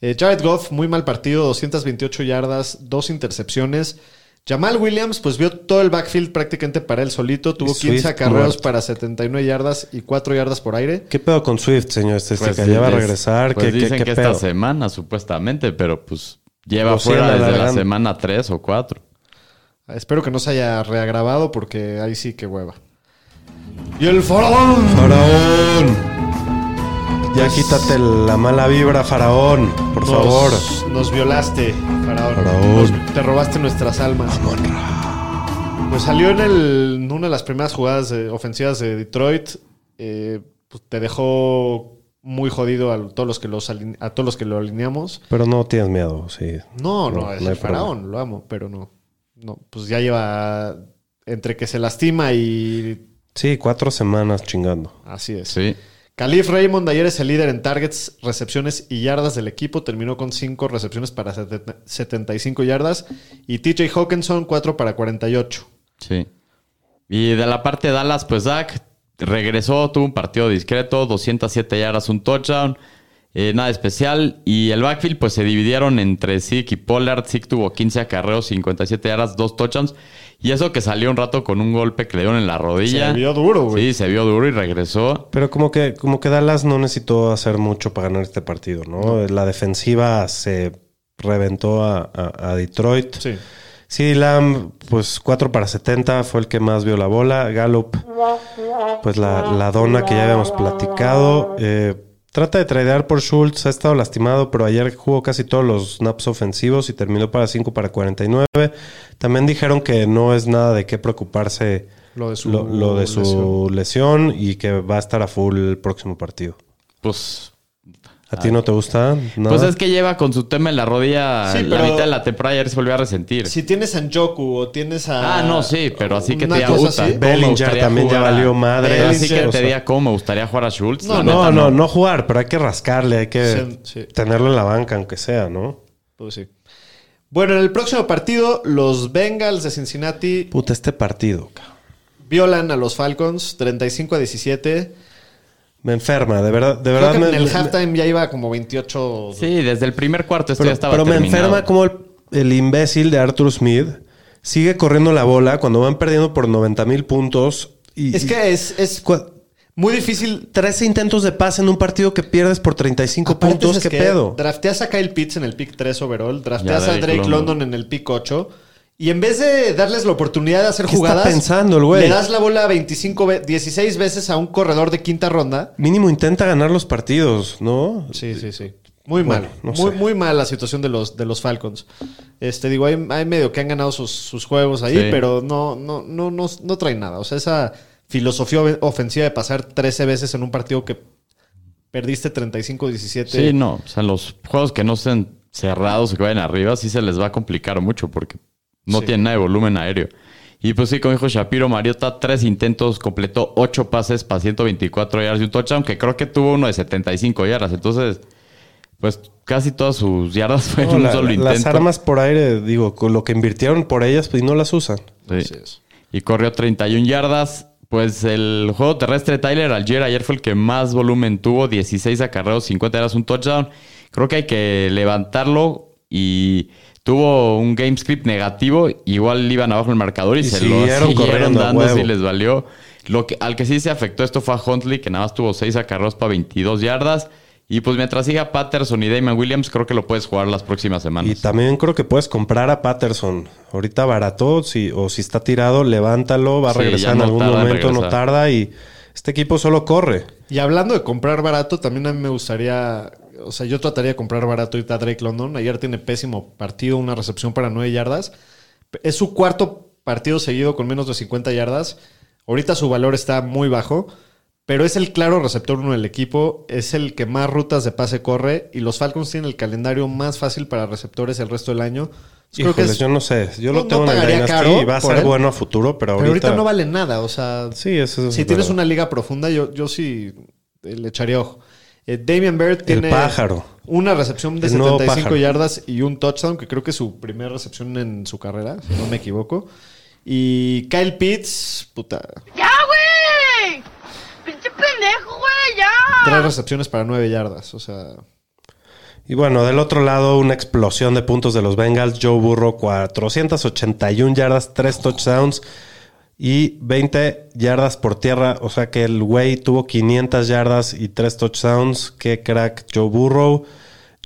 Eh, Jared Goff, muy mal partido, 228 yardas, dos intercepciones. Jamal Williams, pues vio todo el backfield prácticamente para él solito. Tuvo Y 15 Swift acarreos para 79 yardas y 4 yardas por aire. ¿Qué pedo con Swift, señor estadística? Pues, ¿Ya va a es- regresar? Pues ¿Qué, qué- dicen qué que pedo? esta semana, supuestamente, pero pues lleva fuera desde la alargando. semana 3 o 4. Espero que no se haya reagravado porque ahí sí que hueva. Y el faraón. ¡Faraón! Ya quítate la mala vibra, Faraón, por Nos- favor. Nos violaste, faraón. Faraón. Nos- te robaste nuestras almas. Pues salió en, el- en una de las primeras jugadas de- ofensivas de Detroit. eh, pues te dejó muy jodido a todos los que los aline- a todos los que lo alineamos. Pero no tienes miedo, sí. No, no, No, es no el faraón, lo amo, pero no. No, pues ya lleva entre que se lastima y Sí, cuatro semanas chingando. así es. Sí. Calif Raymond ayer es el líder en targets, recepciones y yardas del equipo. Terminó con 5 recepciones para 70 75 yardas. Y TJ Hawkinson 4 para 48. Sí. Y de la parte de Dallas, pues Dak regresó, tuvo un partido discreto, 207 yardas, un touchdown, eh, nada especial. Y el backfield, pues se dividieron entre Zeke y Pollard. Zeke tuvo 15 acarreos, 57 yardas, dos touchdowns. Y eso que salió un rato con un golpe que le dieron en la rodilla. Se vio duro, güey. Sí, se vio duro y regresó. Pero como que, como que Dallas no necesitó hacer mucho para ganar este partido, ¿no? La defensiva se reventó a, a- a Detroit. Sí. Sí, Lamb, pues 4 para 70 fue el que más vio la bola. Gallup, pues la, la dona que ya habíamos platicado. Eh, trata de tradear por Schultz, ha estado lastimado, pero ayer jugó casi todos los snaps ofensivos y terminó para 5 para 49. También dijeron que no es nada de qué preocuparse Lo de su, lo, lo de su lesión. y que va a estar a full el próximo partido. Pues, ¿A ti no te gusta? ¿Nada? pues es que lleva con su tema en la rodilla Sí, la mitad de la temporada y ayer se volvió a resentir. Si tienes a Njoku o tienes a. Ah, no, sí, pero así que te una diga, cosa puta, así. ¿cómo me Bellinger también ya valió madre. Pero así que te diga cómo me gustaría jugar a Schultz. No, No, neta, no, no jugar, pero hay que rascarle, hay que Sí, sí. tenerlo en la banca, aunque sea, ¿no? Pues sí. Bueno, en el próximo partido, los Bengals de Cincinnati Puta, este partido, cabrón. violan a los Falcons 35 a 17. Me enferma, de verdad, de Creo verdad. que me, en el me- halftime ya iba como 28. Sí, desde el primer cuarto esto pero ya estaba pero me terminado. enferma como el, el imbécil de Arthur Smith sigue corriendo la bola cuando van perdiendo por 90 mil puntos. Y, Es que es, es muy difícil 13 intentos de pase en un partido que pierdes por 35 Aparte, puntos. ¿sabes ¿Qué qué? pedo? Drafteas a Kyle Pitts en el pick 3 overall, drafteas Ya, a Drake Drake London. London. en el pick 8 y en vez de darles la oportunidad de hacer ¿Qué está jugadas, pensando el güey? le das la bola 25 ve- 16 veces a un corredor de quinta ronda. Mínimo intenta ganar los partidos, ¿no? Sí, sí, sí. Muy Bueno, mal. no muy, sé. muy mal la situación de los, de los Falcons. Este, digo, hay, hay medio que han ganado sus, sus juegos ahí, Sí. pero no, no, no, no, no traen nada. O sea, esa filosofía ofensiva de pasar 13 veces en un partido que perdiste 35-17. Sí, no. O sea, los juegos que no estén cerrados que vayan arriba, sí se les va a complicar mucho porque no Sí. tienen nada de volumen aéreo. Y pues sí, como dijo Shapiro, Mariota, tres intentos, completó ocho pases para 124 yardas y un touchdown, que creo que tuvo uno de 75 yardas. Entonces, pues casi todas sus yardas fueron No, un la- solo intento. las armas por aire, digo, con lo que invirtieron por ellas, pues no las usan. Sí. Así es. Y corrió 31 yardas. Pues el juego terrestre de Tyler Algier ayer fue el que más volumen tuvo. 16 acarreos, 50 yardas, un touchdown. Creo que hay que levantarlo y tuvo un game script negativo. Igual iban abajo el marcador y, Y se lo siguieron siguieron corriendo dando huevo. si les valió. Lo que, al que sí se afectó esto fue a Huntley, que nada más tuvo 6 acarreos para 22 yardas. Y pues mientras siga Patterson y Damon Williams, creo que lo puedes jugar las próximas Y semanas. también creo que puedes comprar a Patterson. Ahorita barato, si, o si está tirado, levántalo, va a Sí, regresar en algún en momento, no tarda y este equipo solo corre. Y hablando de comprar barato, también a mí me gustaría. O sea, yo trataría de comprar barato ahorita a Drake London. Ayer tiene pésimo partido, una recepción para 9 yardas. Es su cuarto partido seguido con menos de 50 yardas. Ahorita su valor está muy bajo, pero es el claro receptor uno del equipo. Es el que más rutas de pase corre. Y los Falcons tienen el calendario más fácil para receptores el resto del año. Entonces, creo que Híjoles, es- yo no sé. Yo no- lo no tengo en el Dynasty caro y va a ser él. bueno a futuro, pero ahorita... pero ahorita no vale nada. O sea, Sí, eso es si tienes verdad. una liga profunda, yo, yo sí le echaría ojo. Eh, Damian Baird El tiene pájaro. una recepción de El nuevo 75 pájaro. yardas y un touchdown, que creo que es su primera recepción en su carrera, si no me equivoco. Y Kyle Pitts, puta, ¡Ya, güey! ¡Pinche pendejo, güey! ¡Ya! tres recepciones para 9 yardas. O sea, Y bueno, del otro lado, una explosión de puntos de los Bengals. Joe Burrow, 481 yardas, 3 touchdowns y 20 yardas por tierra. O sea que el güey tuvo 500 yardas y 3 touchdowns. Qué crack Joe Burrow.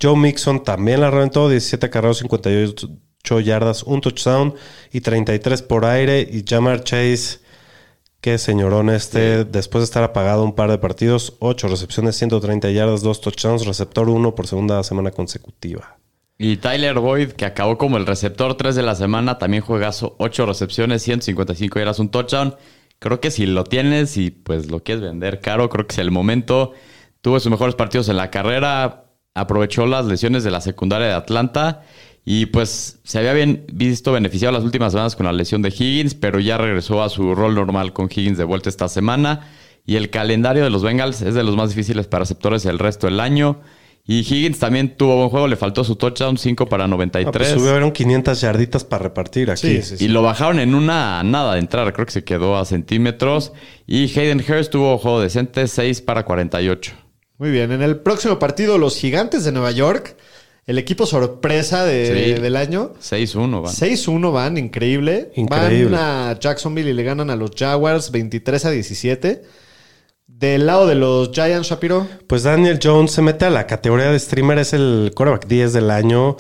Joe Mixon también la reventó, 17 carreros, 58 yardas, un touchdown y 33 por aire. Y Jamar Chase, qué señorón este, después de estar apagado un par de partidos, 8 recepciones, 130 yardas, 2 touchdowns, receptor 1 por segunda semana consecutiva. Y Tyler Boyd, que acabó como el receptor 3 de la semana, también juegazo 8 recepciones, 155 yardas, un touchdown. Creo que si lo tienes y pues lo quieres vender caro, creo que es el momento. Tuvo sus mejores partidos en la carrera, aprovechó las lesiones de la secundaria de Atlanta y pues se había visto beneficiado las últimas semanas con la lesión de Higgins, pero ya regresó a su rol normal con Higgins de vuelta esta semana. Y el calendario de los Bengals es de los más difíciles para receptores el resto del año. Y Higgins también tuvo buen juego, le faltó su touchdown 5 para Ah, 93. pues subieron 500 yarditas para repartir aquí. Sí, sí, sí. Y lo bajaron en una nada de entrar, creo que se quedó a centímetros. Y Hayden Hurst tuvo juego decente, 6 para 48. Muy bien, en el próximo partido, los Gigantes de Nueva York, el equipo sorpresa de- Sí. del año. 6-1 van. 6-1 van, increíble. Increíble. Van a Jacksonville y le ganan a los Jaguars 23 a 17. Del lado de los Giants, Shapiro. Pues Daniel Jones se mete a la categoría de streamer, es el quarterback 10 del año.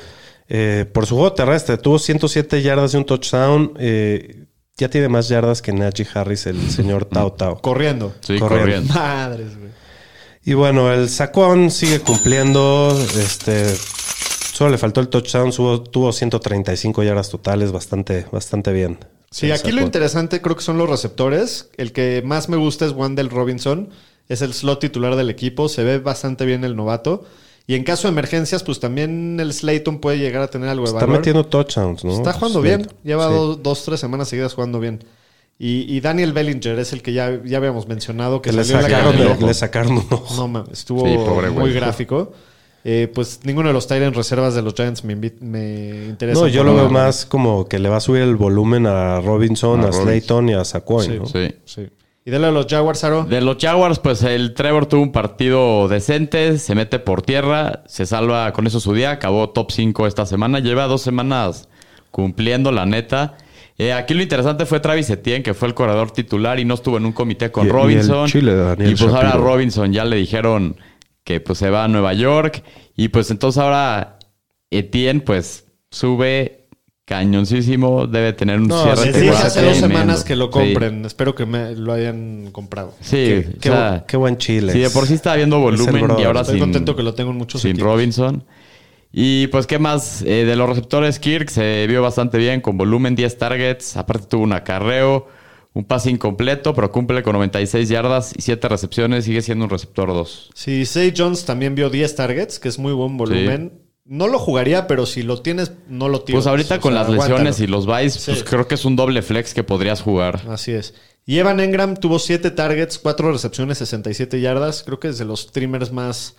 Eh, por su juego terrestre, tuvo 107 yardas y un touchdown. Eh, ya tiene más yardas que Najee Harris, el señor Tao Tao. Corriendo. Sí, Corriendo. corriendo. Madres, güey. Y bueno, el Sacón sigue cumpliendo. Este, solo le faltó el touchdown, tuvo, tuvo 135 yardas totales, bastante, bastante bien. Sí, aquí lo interesante creo que son los receptores. El que más me gusta es Wandel Robinson. Es el slot titular del equipo. Se ve bastante bien el novato. Y en caso de emergencias, pues también el Slayton puede llegar a tener algo de Está valor. metiendo touchdowns, ¿no? Está jugando bien. Lleva Sí. dos, dos, tres semanas seguidas jugando bien. Y, y Daniel Bellinger es el que ya, ya habíamos mencionado que Que le sacaron, le, le sacaron un ojo. No mames, estuvo Sí, pobre muy güey. gráfico. Eh, pues ninguno de los Tyrant reservas de los Giants me, me interesa. No, yo lo veo más como que le va a subir el volumen a Robinson, A a, Robinson. Slayton y a Saquon, Sí. ¿no? Sí. Sí. Y de lo de los Jaguars, Aro. De los Jaguars, pues el Trevor tuvo un partido decente, se mete por tierra, se salva con eso su día, acabó top 5 esta semana, lleva dos semanas cumpliendo la neta. Eh, aquí lo interesante fue Travis Etienne, que fue el corredor titular y no estuvo en un comité con Y- y el Robinson. chile de Daniel Y pues ahora Shapiro. Robinson ya le dijeron que pues se va a Nueva York y pues entonces ahora Etienne pues sube cañoncísimo, debe tener un No, cierre sí, hace dos semanas que lo Sí. compren. Espero que me lo hayan comprado. Sí, Qué, o qué sea, bu- qué buen chile. Sí, de por sí estaba viendo Es el volumen y ahora Estoy sin, contento que lo tengo en muchos sin equipos. Robinson. Y pues, ¿qué más? Eh, de los receptores, Kirk se vio bastante bien con volumen, 10 targets. Aparte tuvo un acarreo, un pase incompleto, pero cumple con 96 yardas y 7 recepciones. Sigue siendo un receptor 2. Sí, Zay Jones también vio 10 targets, que es muy buen volumen. No lo jugaría, pero si lo tienes, no lo tienes. Pues ahorita O con sea, las lesiones aguántalo. y los buys, Sí. pues creo que es un doble flex que podrías jugar. Así es. Y Evan Engram tuvo 7 targets, 4 recepciones, 67 yardas. Creo que es de los streamers más,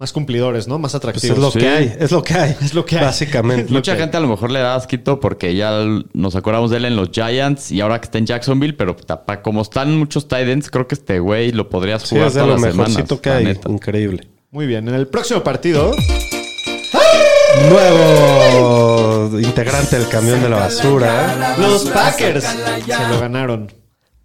más cumplidores, ¿no? Más Pues atractivos. es lo Sí. que hay, es lo que hay. Es lo que hay. Básicamente. Mucha gente a lo mejor le da asquito porque ya nos acordamos de él en los Giants y ahora que está en Jacksonville, pero tapa, como están muchos tight ends, creo que este güey lo podrías Sí, jugar es de todas lo las semanas. mejorcito que hay. neta. Increíble. Muy bien. En el próximo partido, Nuevo integrante del camión de la basura. los Packers se lo ganaron.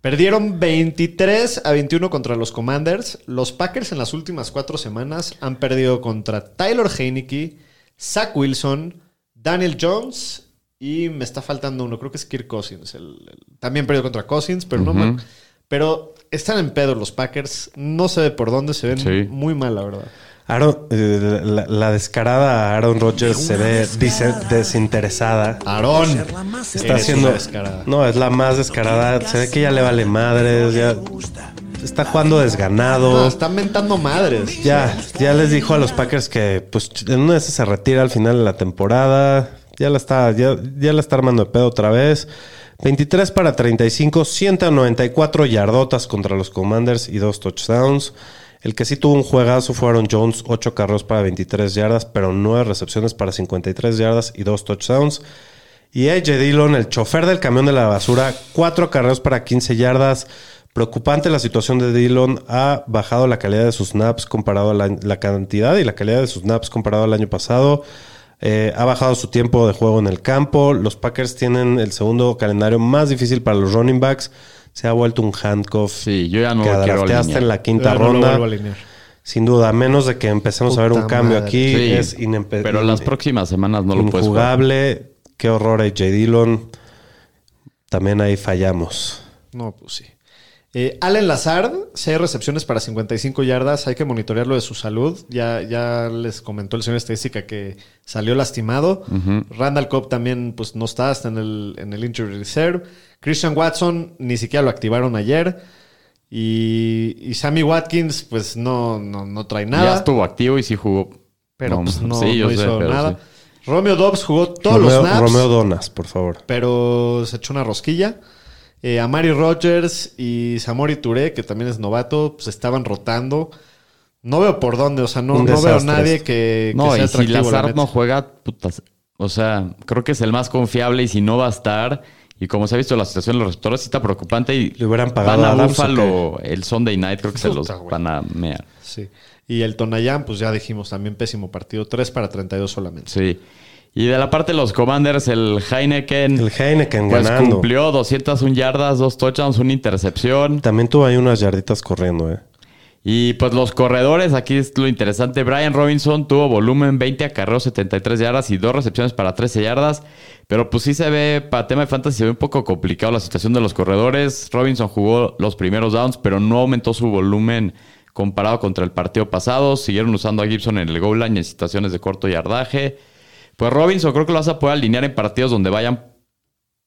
Perdieron 23 a 21 contra los Commanders. Los Packers en las últimas cuatro semanas han perdido contra Tyler Heineke, Zach Wilson, Daniel Jones y me está faltando uno. Creo que es Kirk Cousins. el- el- también perdió contra Cousins, pero no mal. Pero están en pedo los Packers. No sé por dónde se ven Sí. muy mal, la verdad. Aaron, eh, la, la descarada Aaron Rodgers se ve dice, desinteresada. Aarón. Está haciendo. No, es la más descarada. Se ve que ya le vale madres. Ya está jugando desganado. No, están mentando madres. Ya, ya les dijo a los Packers que pues en una de esas se retira al final de la temporada. Ya la está, ya, ya la está armando de pedo otra vez. 23 para 35, 194 yardotas contra los Commanders y dos touchdowns. El que sí tuvo un juegazo fue Aaron Jones, 8 carros para 23 yardas, pero 9 recepciones para 53 yardas y dos touchdowns. Y AJ Dillon, el chofer del camión de la basura, 4 carreros para 15 yardas, Preocupante la situación de Dillon. Ha bajado la calidad de sus snaps comparado a la, la cantidad y la calidad de sus snaps comparado al año pasado. Eh, ha bajado su tiempo de juego en el campo. Los Packers tienen el segundo calendario más difícil para los running backs. Se ha vuelto un handcuff Sí, yo ya no que lo quiero alinear. en la quinta no lo ronda. vuelvo a alinear. Sin duda, a menos de que empecemos a ver un Puta cambio madre. aquí, Sí, es inempe- pero las próximas semanas no lo puedes jugar. injugable. Qué horror a J. Dillon. También ahí fallamos. No, pues sí. Eh, Allen Lazard, 6 recepciones para 55 yardas. Hay que monitorearlo de su salud. Ya, ya les comentó el señor estadística que salió lastimado. Randall Cobb también pues, no está, está en el, en el injury reserve. Christian Watson ni siquiera lo activaron ayer. Y, y Sammy Watkins, pues no, no, no trae nada. Ya estuvo activo y sí jugó. pero pues no, sí, yo no sé, hizo nada. sí. Romeo Dobbs jugó todos Romeo, los snaps. Romeo Donas, por favor. pero se echó una rosquilla. Eh, Amari Rogers y Samori Touré, que también es novato, se estaban rotando. No veo por dónde, o sea, no, veo desastre nadie que, que No, sea y si la Lazard no juega, putas. O sea, creo que es el más confiable y si no va a estar. Y como se ha visto la situación de los receptores, sí está preocupante. Y ¿Le hubieran pagado van a a Buffalo el Sunday night, creo que se los van a mear. Sí. Y el Tonayán, pues ya dijimos, también pésimo partido. 3 para 32 solamente. Sí. Y de la parte de los Commanders, el Heineken. El Heineken pues ganando. cumplió 201 yardas, dos touchdowns, una intercepción. También tuvo ahí unas yarditas corriendo, ¿eh? Y pues los corredores, aquí es lo interesante. Brian Robinson tuvo volumen 20 acarreos, 73 yardas y dos recepciones para 13 yardas. Pero pues sí se ve, para tema de fantasy, se ve un poco complicado la situación de los corredores. Robinson jugó los primeros downs, pero no aumentó su volumen comparado contra el partido pasado. Siguieron usando a Gibson en el goal line en situaciones de corto yardaje. Pues Robinson creo que lo vas a poder alinear en partidos donde vayan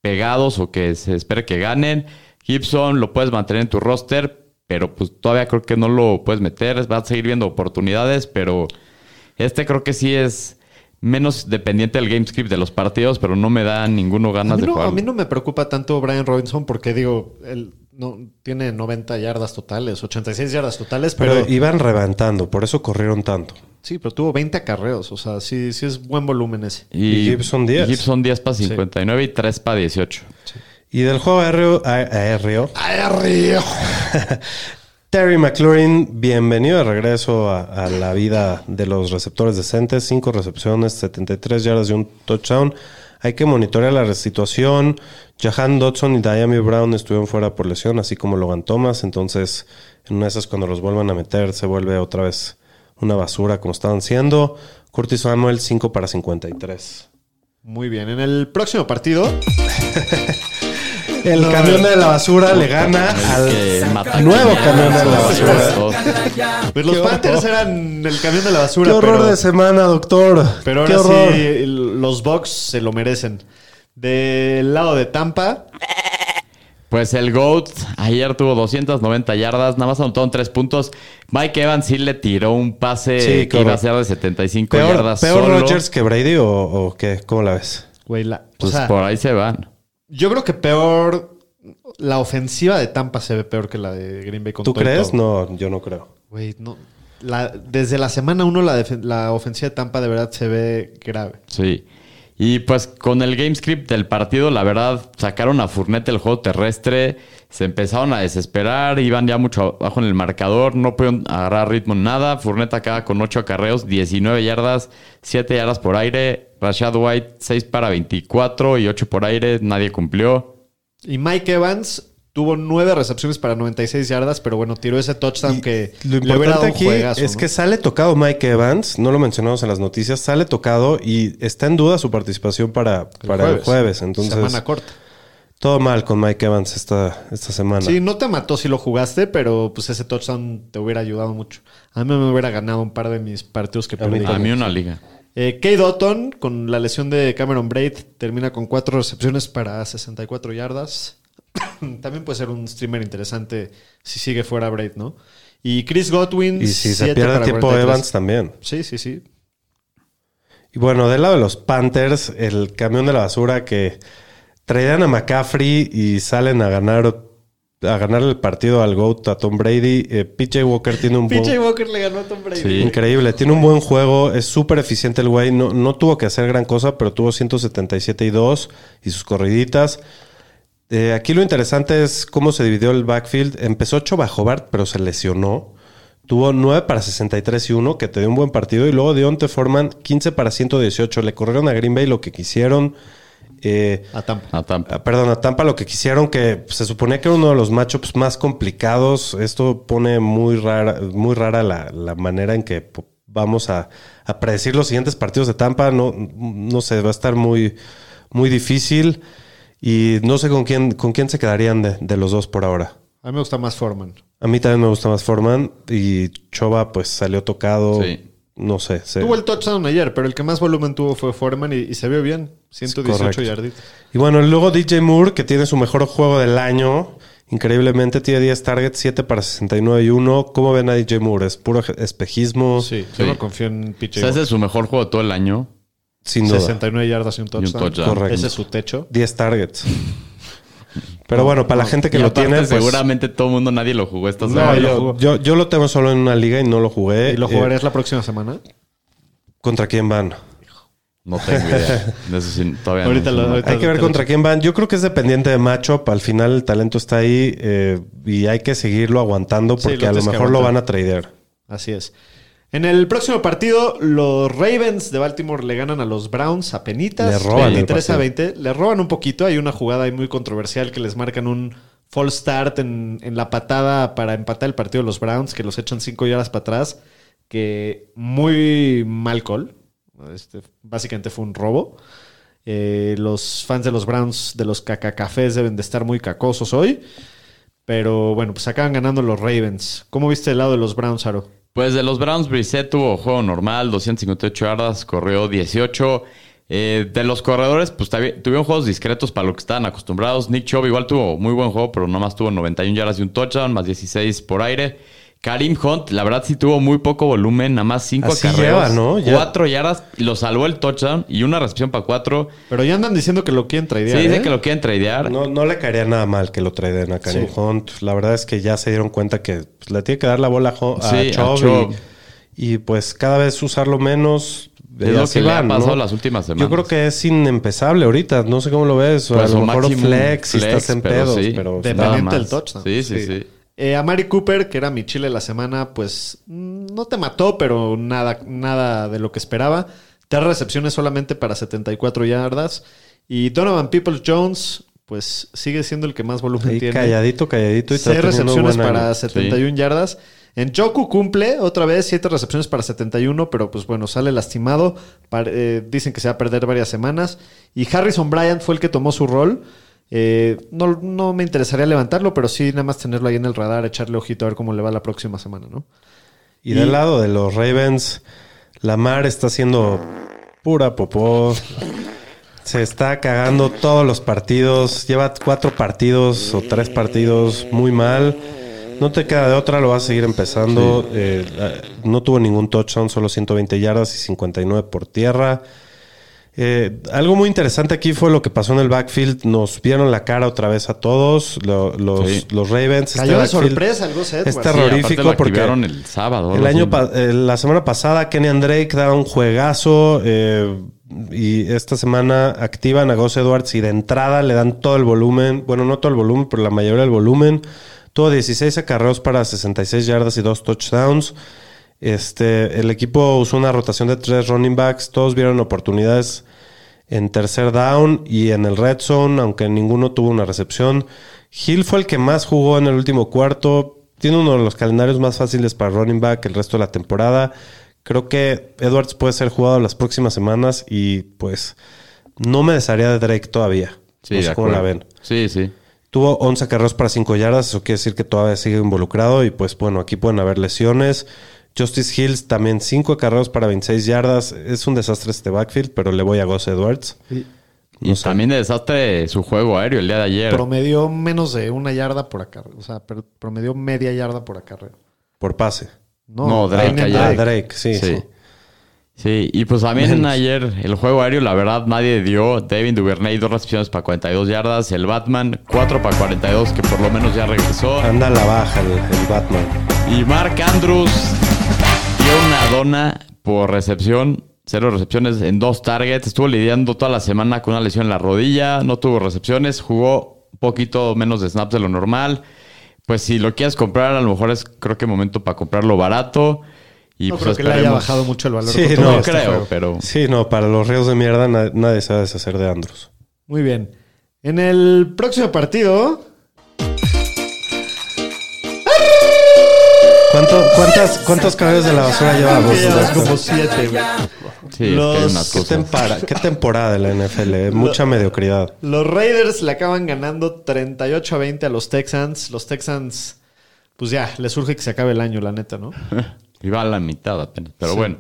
pegados o que se espere que ganen. Gibson lo puedes mantener en tu roster, pero pues todavía creo que no lo puedes meter. Vas a seguir viendo oportunidades, pero este creo que sí es menos dependiente del game script de los partidos, pero no me da ninguno ganas de jugar. a mí no me preocupa tanto Brian Robinson porque digo, él no, tiene 90 yardas totales, 86 yardas totales, Pero, pero, iban reventando, por eso corrieron tanto. Sí, pero tuvo 20 acarreos. O sea, sí, sí es buen volumen ese. y Gibson 10. y Gibson 10 para 59 y 3 para 18. Y del juego aéreo, a- aéreo ¡Aéreo! Terry McLaurin, bienvenido de regreso a, a la vida de los receptores decentes. Cinco recepciones, 73 yardas y un touchdown. Hay que monitorear la situación. Jahan Dodson y Diami Brown estuvieron fuera por lesión, así como Logan Thomas. Entonces, en una de esas, cuando los vuelvan a meter, se vuelve otra vez una basura como estaban siendo. Curtis Samuel, 5 para 53. Muy bien. En el próximo partido, El camión de la basura le gana al nuevo camión de la basura. pues los Qué Panthers horror. eran el camión de la basura. Qué horror pero, de semana, doctor. pero Qué ahora horror. sí, los Bucks se lo merecen. Del lado de Tampa, Pues el GOAT ayer tuvo 290 yardas, nada más anotaron 3 puntos. Mike Evans sí le tiró un pase Sí, que iba a ser de 75 ¿Peor, yardas peor solo. Rodgers que Brady o, o qué? ¿Cómo la ves? güey, la- o Pues sea, por ahí se van. yo creo que peor. La ofensiva de Tampa se ve peor que la de Green Bay con ¿Tú crees? todo. No, yo no creo. Güey, no. La- desde la semana 1 la, defen- la ofensiva de Tampa de verdad se ve grave. Sí. Y pues con el game script del partido, la verdad, sacaron a Fournette el juego terrestre, se empezaron a desesperar, iban ya mucho abajo en el marcador, no pudieron agarrar ritmo en nada. Fournette acaba con 8 acarreos, 19 yardas, 7 yardas por aire. Rashad White, 6 para 24 y 8 por aire, nadie cumplió. Y Mike Evans tuvo 9 recepciones para 96 yardas, pero bueno, tiró ese touchdown Y que lo le hubiera dado importante un aquí juegazo, es ¿no? que sale tocado Mike Evans, no lo mencionamos en las noticias, sale tocado y está en duda su participación para, para el jueves. Entonces, Semana corta. todo mal con Mike Evans esta, esta semana. Sí, no te mató si lo jugaste, pero pues ese touchdown te hubiera ayudado mucho. A mí me hubiera ganado un par de mis partidos que A perdí. A mí una liga. Eh, Kate Otton, con la lesión de Cameron Braid, termina con 4 recepciones para 64 yardas. También puede ser un streamer interesante si sigue fuera Braid, ¿no? Y Chris Godwin. y si se pierde tiempo 43. Evans también. Sí, sí, sí. Y bueno, del lado de los Panthers, el camión de la basura que traían a McCaffrey y salen a ganar a ganar el partido al GOAT a Tom Brady. Eh, PJ Walker tiene un buen... PJ Walker le ganó a Tom Brady. Sí. Increíble, tiene un buen juego, es súper eficiente el güey, no, no tuvo que hacer gran cosa, pero tuvo 177 y 2 y sus corriditas. Eh, aquí lo interesante es cómo se dividió el backfield. Empezó Choba Hobart, pero se lesionó. Tuvo 9 para 63 y 1, que te dio un buen partido. Y luego Deonte Foreman, 15 para 118. Le corrieron a Green Bay lo que quisieron. Eh, A Tampa. A Tampa. Ah, Perdón, a Tampa lo que quisieron, que se suponía que era uno de los matchups más complicados. Esto pone muy rara, muy rara la, la manera en que vamos a, a predecir los siguientes partidos de Tampa. No, no sé, va a estar muy, muy difícil. Y no sé con quién, con quién se quedarían de, de los dos por ahora. A mí me gusta más Foreman. A mí también me gusta más Foreman. Y Choba, pues salió tocado. Sí. No sé. se- Tuvo el touchdown ayer, pero el que más volumen tuvo fue Foreman y, y se vio bien. 118 Correcto. yarditas. Y bueno, luego DJ Moore, que tiene su mejor juego del año. Increíblemente tiene 10 targets, 7 para 69 y 1. ¿Cómo ven a DJ Moore? ¿Es puro espejismo? Sí, Sí. yo no confío en O PJ. sea, ese es su mejor juego de todo el año. Sin duda. 69 yardas y un touchdown. touchdown. Correcto. Ese es su techo. 10 targets. Pero bueno, para la gente que Y lo aparte, tiene, pues, seguramente todo el mundo, nadie lo jugó esta No, semana. lo yo, jugó. yo, yo lo tengo solo en una liga y no lo jugué. ¿Y lo Eh, jugarías la próxima semana? ¿Contra quién van? No tengo idea. De eso sí, todavía no Ahorita sé lo- nada. ahorita- Hay que ver contra quién van. Yo creo que es dependiente de matchup. Al final el talento está ahí eh, y hay que seguirlo aguantando Sí, porque lo a lo mejor lo van a tradear. Así es. En el próximo partido, los Ravens de Baltimore le ganan a los Browns a penitas. Le roban el 23 a partido. 20. Le roban un poquito. Hay una jugada ahí muy controversial que les marcan un false start en, en la patada para empatar el partido de los Browns, que los echan 5 yardas para atrás. Que muy mal call. Este, básicamente fue un robo. Eh, los fans de los Browns, de los cacacafés, deben de estar muy cacosos hoy. Pero bueno, pues acaban ganando los Ravens. ¿Cómo viste el lado de los Browns, Aro? Pues de los Browns, Brissett tuvo juego normal, 258 yardas, corrió 18. Eh, de los corredores, pues tuvieron juegos discretos para lo que estaban acostumbrados. Nick Chubb igual tuvo muy buen juego, pero nomás tuvo 91 yardas y un touchdown, más 16 por aire. Karim Hunt, la verdad sí tuvo muy poco volumen, nada más 5 Así carreras, lleva, ¿no? Ya. 4 yardas, y lo salvó el touchdown y una recepción para 4. Pero ya andan diciendo que lo quieren Sí, tradear. dice ¿eh? que lo quieren tradear. No, no le caería nada mal que lo traden a Karim Sí. Hunt. La verdad es que ya se dieron cuenta que pues, le tiene que dar la bola a, Sí, a Chubb Chubb. y, y, pues cada vez usarlo menos. Es y lo que le ha van, pasado ¿no? las últimas semanas. Yo creo que es inempezable ahorita. No sé cómo lo ves. O Pues a lo mejor máximo flex, si flex, estás en pero pedos. sí. Pero Dependiente del touchdown. Sí, sí, Sí. Eh, a Mari Cooper, que era mi chile de la semana, pues mm, no te mató, pero nada, nada de lo que esperaba. Tres recepciones solamente para 74 yardas. Y Donovan Peoples Jones, pues sigue siendo el que más volumen ahí tiene. calladito, calladito. Y Seis recepciones para año. 71 yardas. En Joku cumple otra vez, siete recepciones para 71, pero pues bueno, sale lastimado. Eh, dicen que se va a perder varias semanas. Y Harrison Bryant fue el que tomó su rol. Eh, no, no me interesaría levantarlo, pero sí nada más tenerlo ahí en el radar, echarle ojito a ver cómo le va la próxima semana, ¿no? Y del lado de los Ravens, Lamar está haciendo pura popó. Se está cagando todos los partidos. Lleva cuatro partidos o tres partidos muy mal. No te queda de otra, lo vas a seguir empezando. Eh, eh, no tuvo ningún touchdown, solo 120 yardas y 59 por tierra. Eh, algo muy interesante aquí fue lo que pasó en el backfield. Nos vieron la cara otra vez a todos, lo- los, Sí. los Ravens. Este Cayó de backfield sorpresa el Gus Edwards. es terrorífico porque el sábado. el año eh, la semana pasada Kenny Drake da un juegazo eh, y esta semana activan a Gus Edwards y de entrada le dan todo el volumen, bueno, no todo el volumen, pero la mayoría del volumen. Tuvo 16 acarreos para 66 yardas y dos touchdowns. Este, el equipo usó una rotación de tres running backs, todos vieron oportunidades en tercer down y en el red zone, aunque ninguno tuvo una recepción. Hill fue el que más jugó en el último cuarto. Tiene uno de los calendarios más fáciles para running back el resto de la temporada. Creo que Edwards puede ser jugado las próximas semanas y pues no me desharía de Drake todavía. Sí, no sé de cómo la ven. Sí, sí. Tuvo 11 carreras para 5 yardas, eso quiere decir que todavía sigue involucrado y pues bueno, aquí pueden haber lesiones. Justice Hills también 5 carreras para 26 yardas. Es un desastre este backfield, pero le voy a Gus Edwards. Y también de desastre su juego aéreo el día de ayer. Promedió menos de una yarda por acarreo. O sea, promedió media yarda por acarreo. Por pase. No, Drake. Ah, Drake. Drake, sí, sí. Sí. Sí, y pues también Menos. ayer el juego aéreo, la verdad, nadie dio. David Duvernay, dos recepciones para 42 yardas. El Batman, 4 para 42, que por lo menos ya regresó. Anda a la baja el, el Batman. Y Mark Andrews dio una dona por recepción. Cero recepciones en dos targets. Estuvo lidiando toda la semana con una lesión en la rodilla. No tuvo recepciones. Jugó un poquito menos de snaps de lo normal. Pues si lo quieres comprar, a lo mejor es creo que momento para comprarlo barato. Y no pues creo que le haya bajado mucho el valor. Sí, con todo no, No este creo, juego. pero Sí, no, para los ríos de mierda na- nadie se va a deshacer de Andrews. Muy bien. En el próximo partido, ¿Cuánto- cuántas, ¿Cuántos carreras de la basura llevamos? llevas como siete, güey. sí, es que Los- hay unas ¿Qué, tempara- qué temporada de la NFL? eh? Mucha mediocridad. Los Raiders le acaban ganando 38 a 20 a los Texans. Los Texans, pues ya, les surge que se acabe el año, la neta, ¿no? Iba a la mitad apenas. Pero bueno.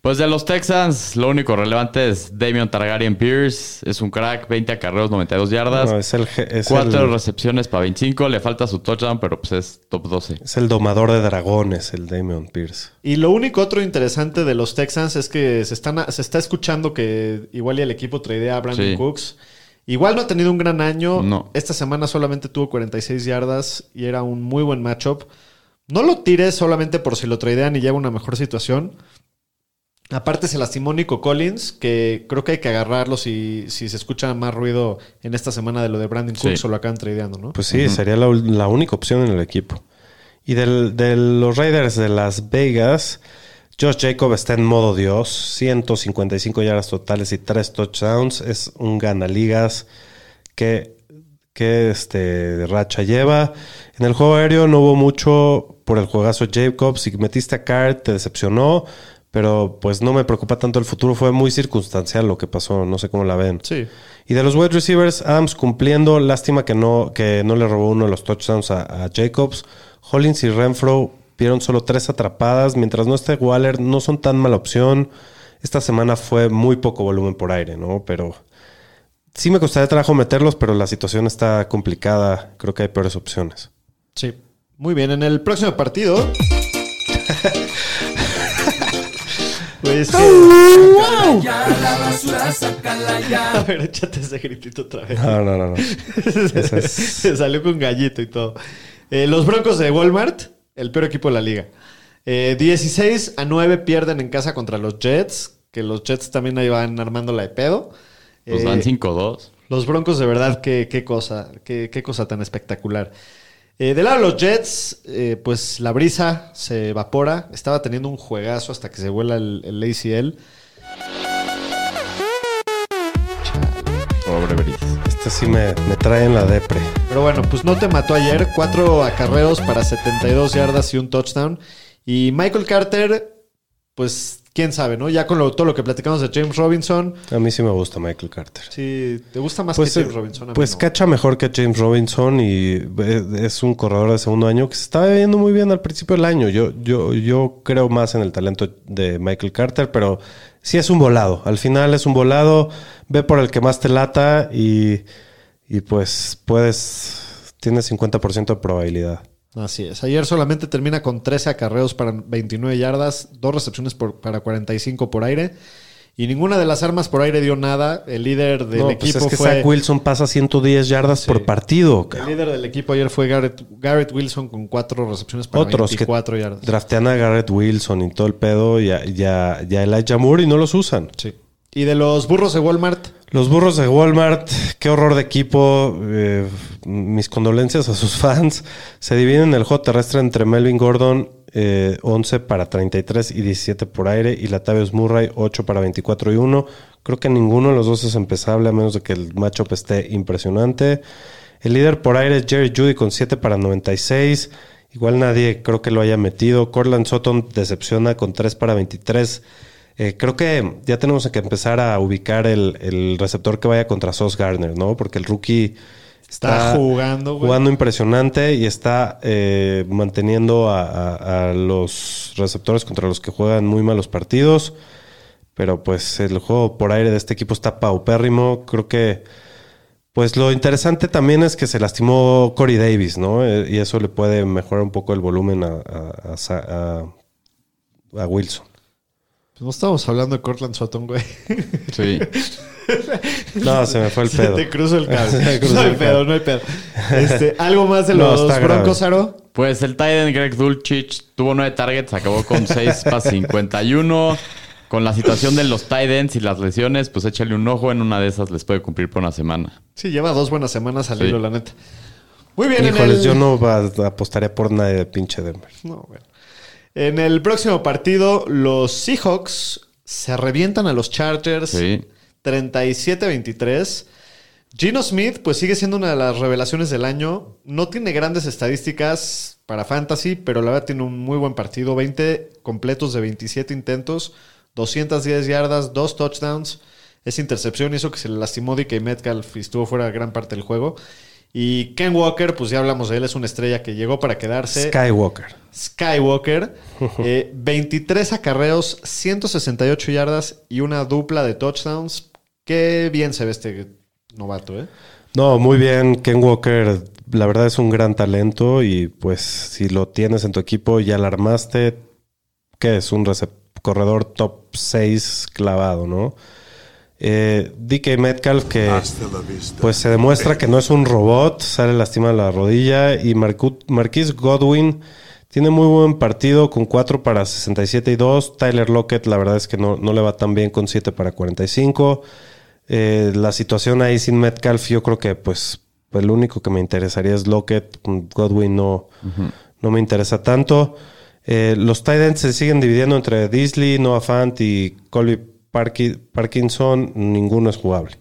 Pues de los Texans, lo único relevante es Damian Targaryen Pierce. Es un crack, 20 acarreos, 92 yardas. No, es el, es Cuatro el- recepciones para 25. Le falta su touchdown, pero pues es top 12. es el domador de dragones, el Damian Pierce. Y lo único otro interesante de los Texans es que se, están, se está escuchando que igual y el equipo tradea a Brandon Sí. Cooks. Igual no ha tenido un gran año. No. Esta semana solamente tuvo 46 yardas y era un muy buen matchup. No lo tires solamente por si lo tradean y llega a una mejor situación. Aparte se lastimó Nico Collins, que creo que hay que agarrarlo si, si se escucha más ruido en esta semana de lo de Brandon Sí. Cooks o lo acaban tradeando, ¿no? Pues sí, sería la única opción en el equipo. Y del- de los Raiders de Las Vegas, Josh Jacob está en modo Dios. 155 yardas totales y 3 touchdowns. Es un ganaligas que, que este, racha lleva. En el juego aéreo no hubo mucho por el juegazo Jacob. Si metiste a Card, te decepcionó. Pero pues no me preocupa tanto el futuro. Fue muy circunstancial lo que pasó. No sé cómo la ven. Sí. Y de los wide receivers, Adams cumpliendo. Lástima que no, que no le robó uno de los touchdowns a, a Jacobs. Hollins y Renfro vieron solo tres atrapadas. Mientras no esté Waller, no son tan mala opción. Esta semana fue muy poco volumen por aire, ¿no? Pero sí me costaría trabajo meterlos, pero la situación está complicada. Creo que hay peores opciones. Sí. Muy bien, en el próximo partido. pues que- A ver, échate ese gritito otra vez. No, no, no. Se salió con gallito y todo. Eh, los Broncos de Walmart, el peor equipo de la liga. Eh, 16 a 9 pierden en casa contra los Jets, que los Jets también ahí van armándola de pedo. Pues Eh, van 5-2. los Broncos, de verdad, qué, qué cosa, qué, qué cosa tan espectacular. Eh, del lado de los Jets, eh, pues la brisa se evapora. Estaba teniendo un juegazo hasta que se vuela el, el ACL. Pobre Brice. Este sí me, me trae en la depre. Pero bueno, pues no te mató ayer. Cuatro acarreos para 72 yardas y un touchdown. Y Michael Carter, pues quién sabe, ¿no? Ya con lo- todo lo que platicamos de James Robinson. A mí sí me gusta Michael Carter. Sí, ¿te gusta más Pues, que James eh, Robinson? A mí pues no. cacha mejor que James Robinson y eh, es un corredor de segundo año que se estaba viendo muy bien al principio del año. Yo, yo, yo creo más en el talento de Michael Carter, pero sí es un volado. Al final es un volado, ve por el que más te lata y, y pues puedes, tienes 50% de probabilidad. Así es. Ayer solamente termina con 13 acarreos para 29 yardas, dos recepciones por- para 45 por aire. Y ninguna de las armas por aire dio nada. El líder del No, pues equipo es que fue. Zach Wilson pasa 110 yardas por partido. El líder del equipo ayer fue Garrett, Garrett Wilson con cuatro recepciones para Otros 24 que yardas. draftean a Garrett Wilson y todo el pedo, ya, ya, ya Elijah Moore y no los usan. Sí. Y de los burros de Walmart, Los burros de Walmart, qué horror de equipo. eh, mis condolencias a sus fans. Se dividen el juego terrestre entre Melvin Gordon, eh, 11 para 33 y 17 por aire, y Latavius Murray, 8 para 24 y 1. Creo que ninguno de los dos es empezable, a menos de que el matchup esté impresionante. El líder por aire es Jerry Judy con 7 para 96. Igual nadie creo que lo haya metido. Cortland Sutton decepciona con 3 para 23. Eh, creo que ya tenemos que empezar a ubicar el, el receptor que vaya contra Sos Garner, ¿no? Porque el rookie Está jugando, güey. jugando impresionante y está eh, manteniendo a, a- a los receptores contra los que juegan muy malos partidos. Pero pues el juego por aire de este equipo está paupérrimo. Creo que pues lo interesante también es que se lastimó Corey Davis, ¿no? Eh, y eso le puede mejorar un poco el volumen a Wilson. Pues no estamos hablando de Cortland Sutton, güey. Sí. No, se me fue el Se pedo. te cruzó el Se cable. no hay el pedo, cable. no hay pedo. Este, ¿Algo más de No, los. Broncos, Aro? Pues el Titan Greg Dulcich tuvo nueve targets, acabó con 6 para 51. con la situación de los tight ends y las lesiones, pues échale un ojo. En una de esas les puede cumplir por una semana. Sí, lleva dos buenas semanas al Sí. hilo, la neta. Muy bien, en Híjoles, el- yo no va- apostaría por nadie de pinche Denver. No, bueno. En el próximo partido, los Seahawks se revientan a los Chargers Sí. 37-23. Gino Smith, pues sigue siendo una de las revelaciones del año. No tiene grandes estadísticas para fantasy, pero la verdad tiene un muy buen partido. 20 completos de 27 intentos, 210 yardas, 2 touchdowns. Esa intercepción hizo que se le lastimó DK Metcalf y estuvo fuera gran parte del juego. Y Ken Walker, pues ya hablamos de él, es una estrella que llegó para quedarse. Skywalker. Skywalker. eh, 23 acarreos, 168 yardas y una dupla de touchdowns. Qué bien se ve este novato, ¿eh? No, muy bien. Ken Walker, la verdad es un gran talento y pues si lo tienes en tu equipo, ya la armaste. ¿Qué es? Un corredor top 6 clavado, ¿no? Eh, DK Metcalf, que pues se demuestra que no es un robot, sale lastima la rodilla. Y Marquise Godwin tiene muy buen partido con 4 para 67 y 2. Tyler Lockett, la verdad es que no, no le va tan bien con 7 para 45. Eh, la situación ahí sin Metcalf, yo creo que pues el único que me interesaría es Lockett. Godwin no, no me interesa tanto. Eh, los tight ends se siguen dividiendo entre Disley, Noah Fant y Colby Parkinson. Ninguno es jugable.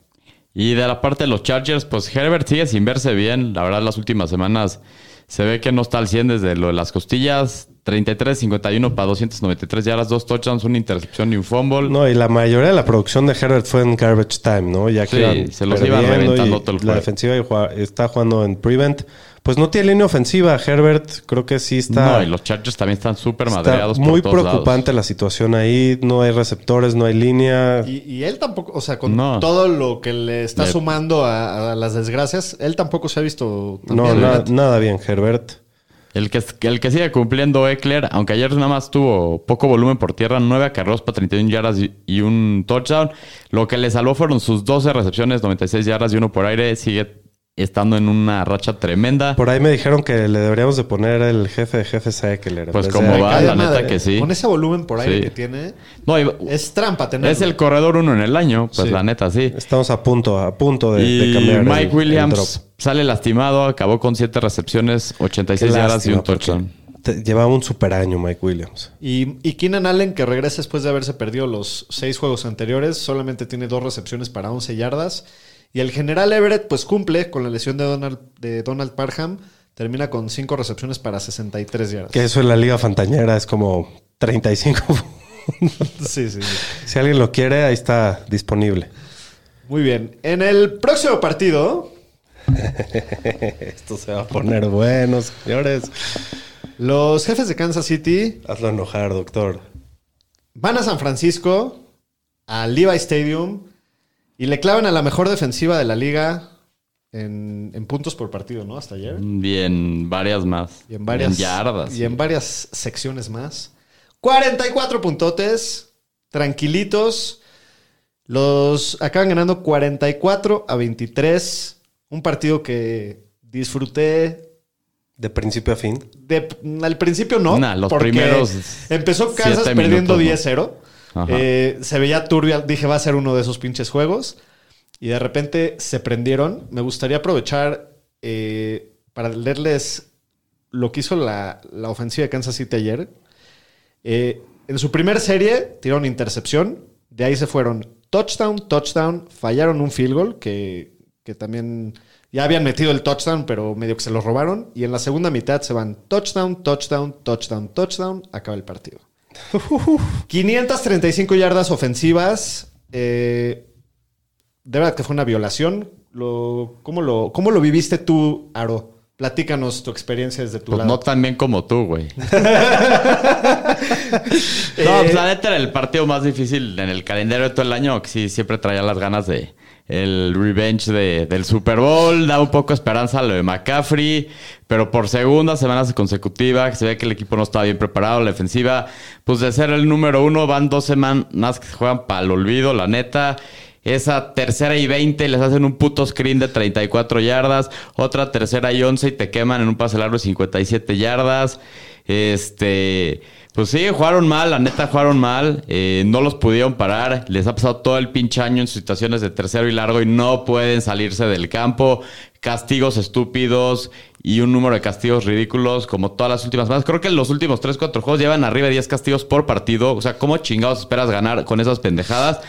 Y de la parte de los Chargers, pues Herbert sigue sin verse bien. La verdad, las últimas semanas se ve que no está al 100 desde lo de las costillas. 33-51 para 293 yardas, dos touchdowns, una intercepción y un fumble. No, y la mayoría de la producción de Herbert fue en garbage time, ¿no? Ya que Sí, se los iba reventando todo el La defensiva está jugando en prevent. Pues no tiene línea ofensiva. Herbert creo que sí está, no, y los Chargers también están súper está madreados. muy por todos preocupante la situación ahí. No hay receptores, no hay línea. Y, y él tampoco, o sea, con No. todo lo que le está Le- sumando a, a las desgracias, él tampoco se ha visto tan No, bien, na- nada bien, Herbert. El que, el que sigue cumpliendo Eckler, aunque ayer nada más tuvo poco volumen por tierra, 9 acarreos para 31 yardas y, y un touchdown. Lo que le salvó fueron sus 12 recepciones, 96 yardas y uno por aire. Sigue estando en una racha tremenda. Por ahí me dijeron que le deberíamos de poner el jefe de jefes a Eckler. Pues como de- va, la neta madre. que sí. Con ese volumen por ahí Sí. que tiene, No, y- es trampa tenerlo. es el corredor uno en el año, pues Sí. la neta sí. Estamos a punto, a punto de, cambiar. Mike el Williams drop. sale lastimado, acabó con 7 recepciones, 86 Qué yardas y un touchdown. Llevaba un super año Mike Williams. Y, y Keenan Allen, que regresa después de haberse perdido los seis juegos anteriores, solamente tiene dos recepciones para 11 yardas. Y el general Everett, pues cumple con la lesión de Donald, de Donald Parham. Termina con cinco recepciones para 63 yardas. Que eso en la liga fantañera es como 35. Sí, sí, sí. si alguien lo quiere, ahí está disponible. Muy bien. En el próximo partido, Esto se va a poner bueno, señores. los jefes de Kansas City Hazlo enojar, doctor. van a San Francisco, al Levi Stadium, y le clavan a la mejor defensiva de la liga en, en puntos por partido, ¿no? Hasta ayer. Bien, varias más. Y en varias yardas. Y en varias secciones más. 44 puntotes. Tranquilitos. Los acaban ganando 44 a 23. Un partido que disfruté. De principio a fin. De, al principio no. Nah, los porque primeros Empezó Kansas siete perdiendo minutos, 10-0. Ajá. Eh, se veía turbio. Dije, va a ser uno de esos pinches juegos. Y de repente se prendieron. Me gustaría aprovechar eh, para leerles lo que hizo la, la ofensiva de Kansas City ayer. Eh, en su primer serie tiraron intercepción. De ahí se fueron touchdown, touchdown. Fallaron un field goal que, que también ya habían metido el touchdown, pero medio que se lo robaron. Y en la segunda mitad se van touchdown, touchdown, touchdown, touchdown. Acaba el partido. 535 yardas ofensivas. Eh, de verdad que fue una violación. Lo, ¿cómo, lo, ¿Cómo lo viviste tú, Aro? Platícanos tu experiencia desde tu Pues lado. no tan bien como tú, güey. Eh, No, pues la neta era el partido más difícil en el calendario de todo el año. Que sí, siempre traía las ganas de el revenge de- del Super Bowl. Da un poco esperanza a lo de McCaffrey. Pero por segunda semana consecutiva, se ve que el equipo no estaba bien preparado. La defensiva, pues de ser el número uno, van dos semanas que se juegan para el olvido, la neta. esa tercera y 20 les hacen un puto screen de 34 yardas, otra tercera y 11 y te queman en un pase largo de 57 yardas. Este, pues sí, jugaron mal, la neta jugaron mal, eh, no los pudieron parar, les ha pasado todo el pinche año en situaciones de tercero y largo y no pueden salirse del campo, castigos estúpidos y un número de castigos ridículos como todas las últimas más. Creo que los últimos 3, 4 juegos llevan arriba de 10 castigos por partido, o sea, ¿cómo chingados esperas ganar con esas pendejadas?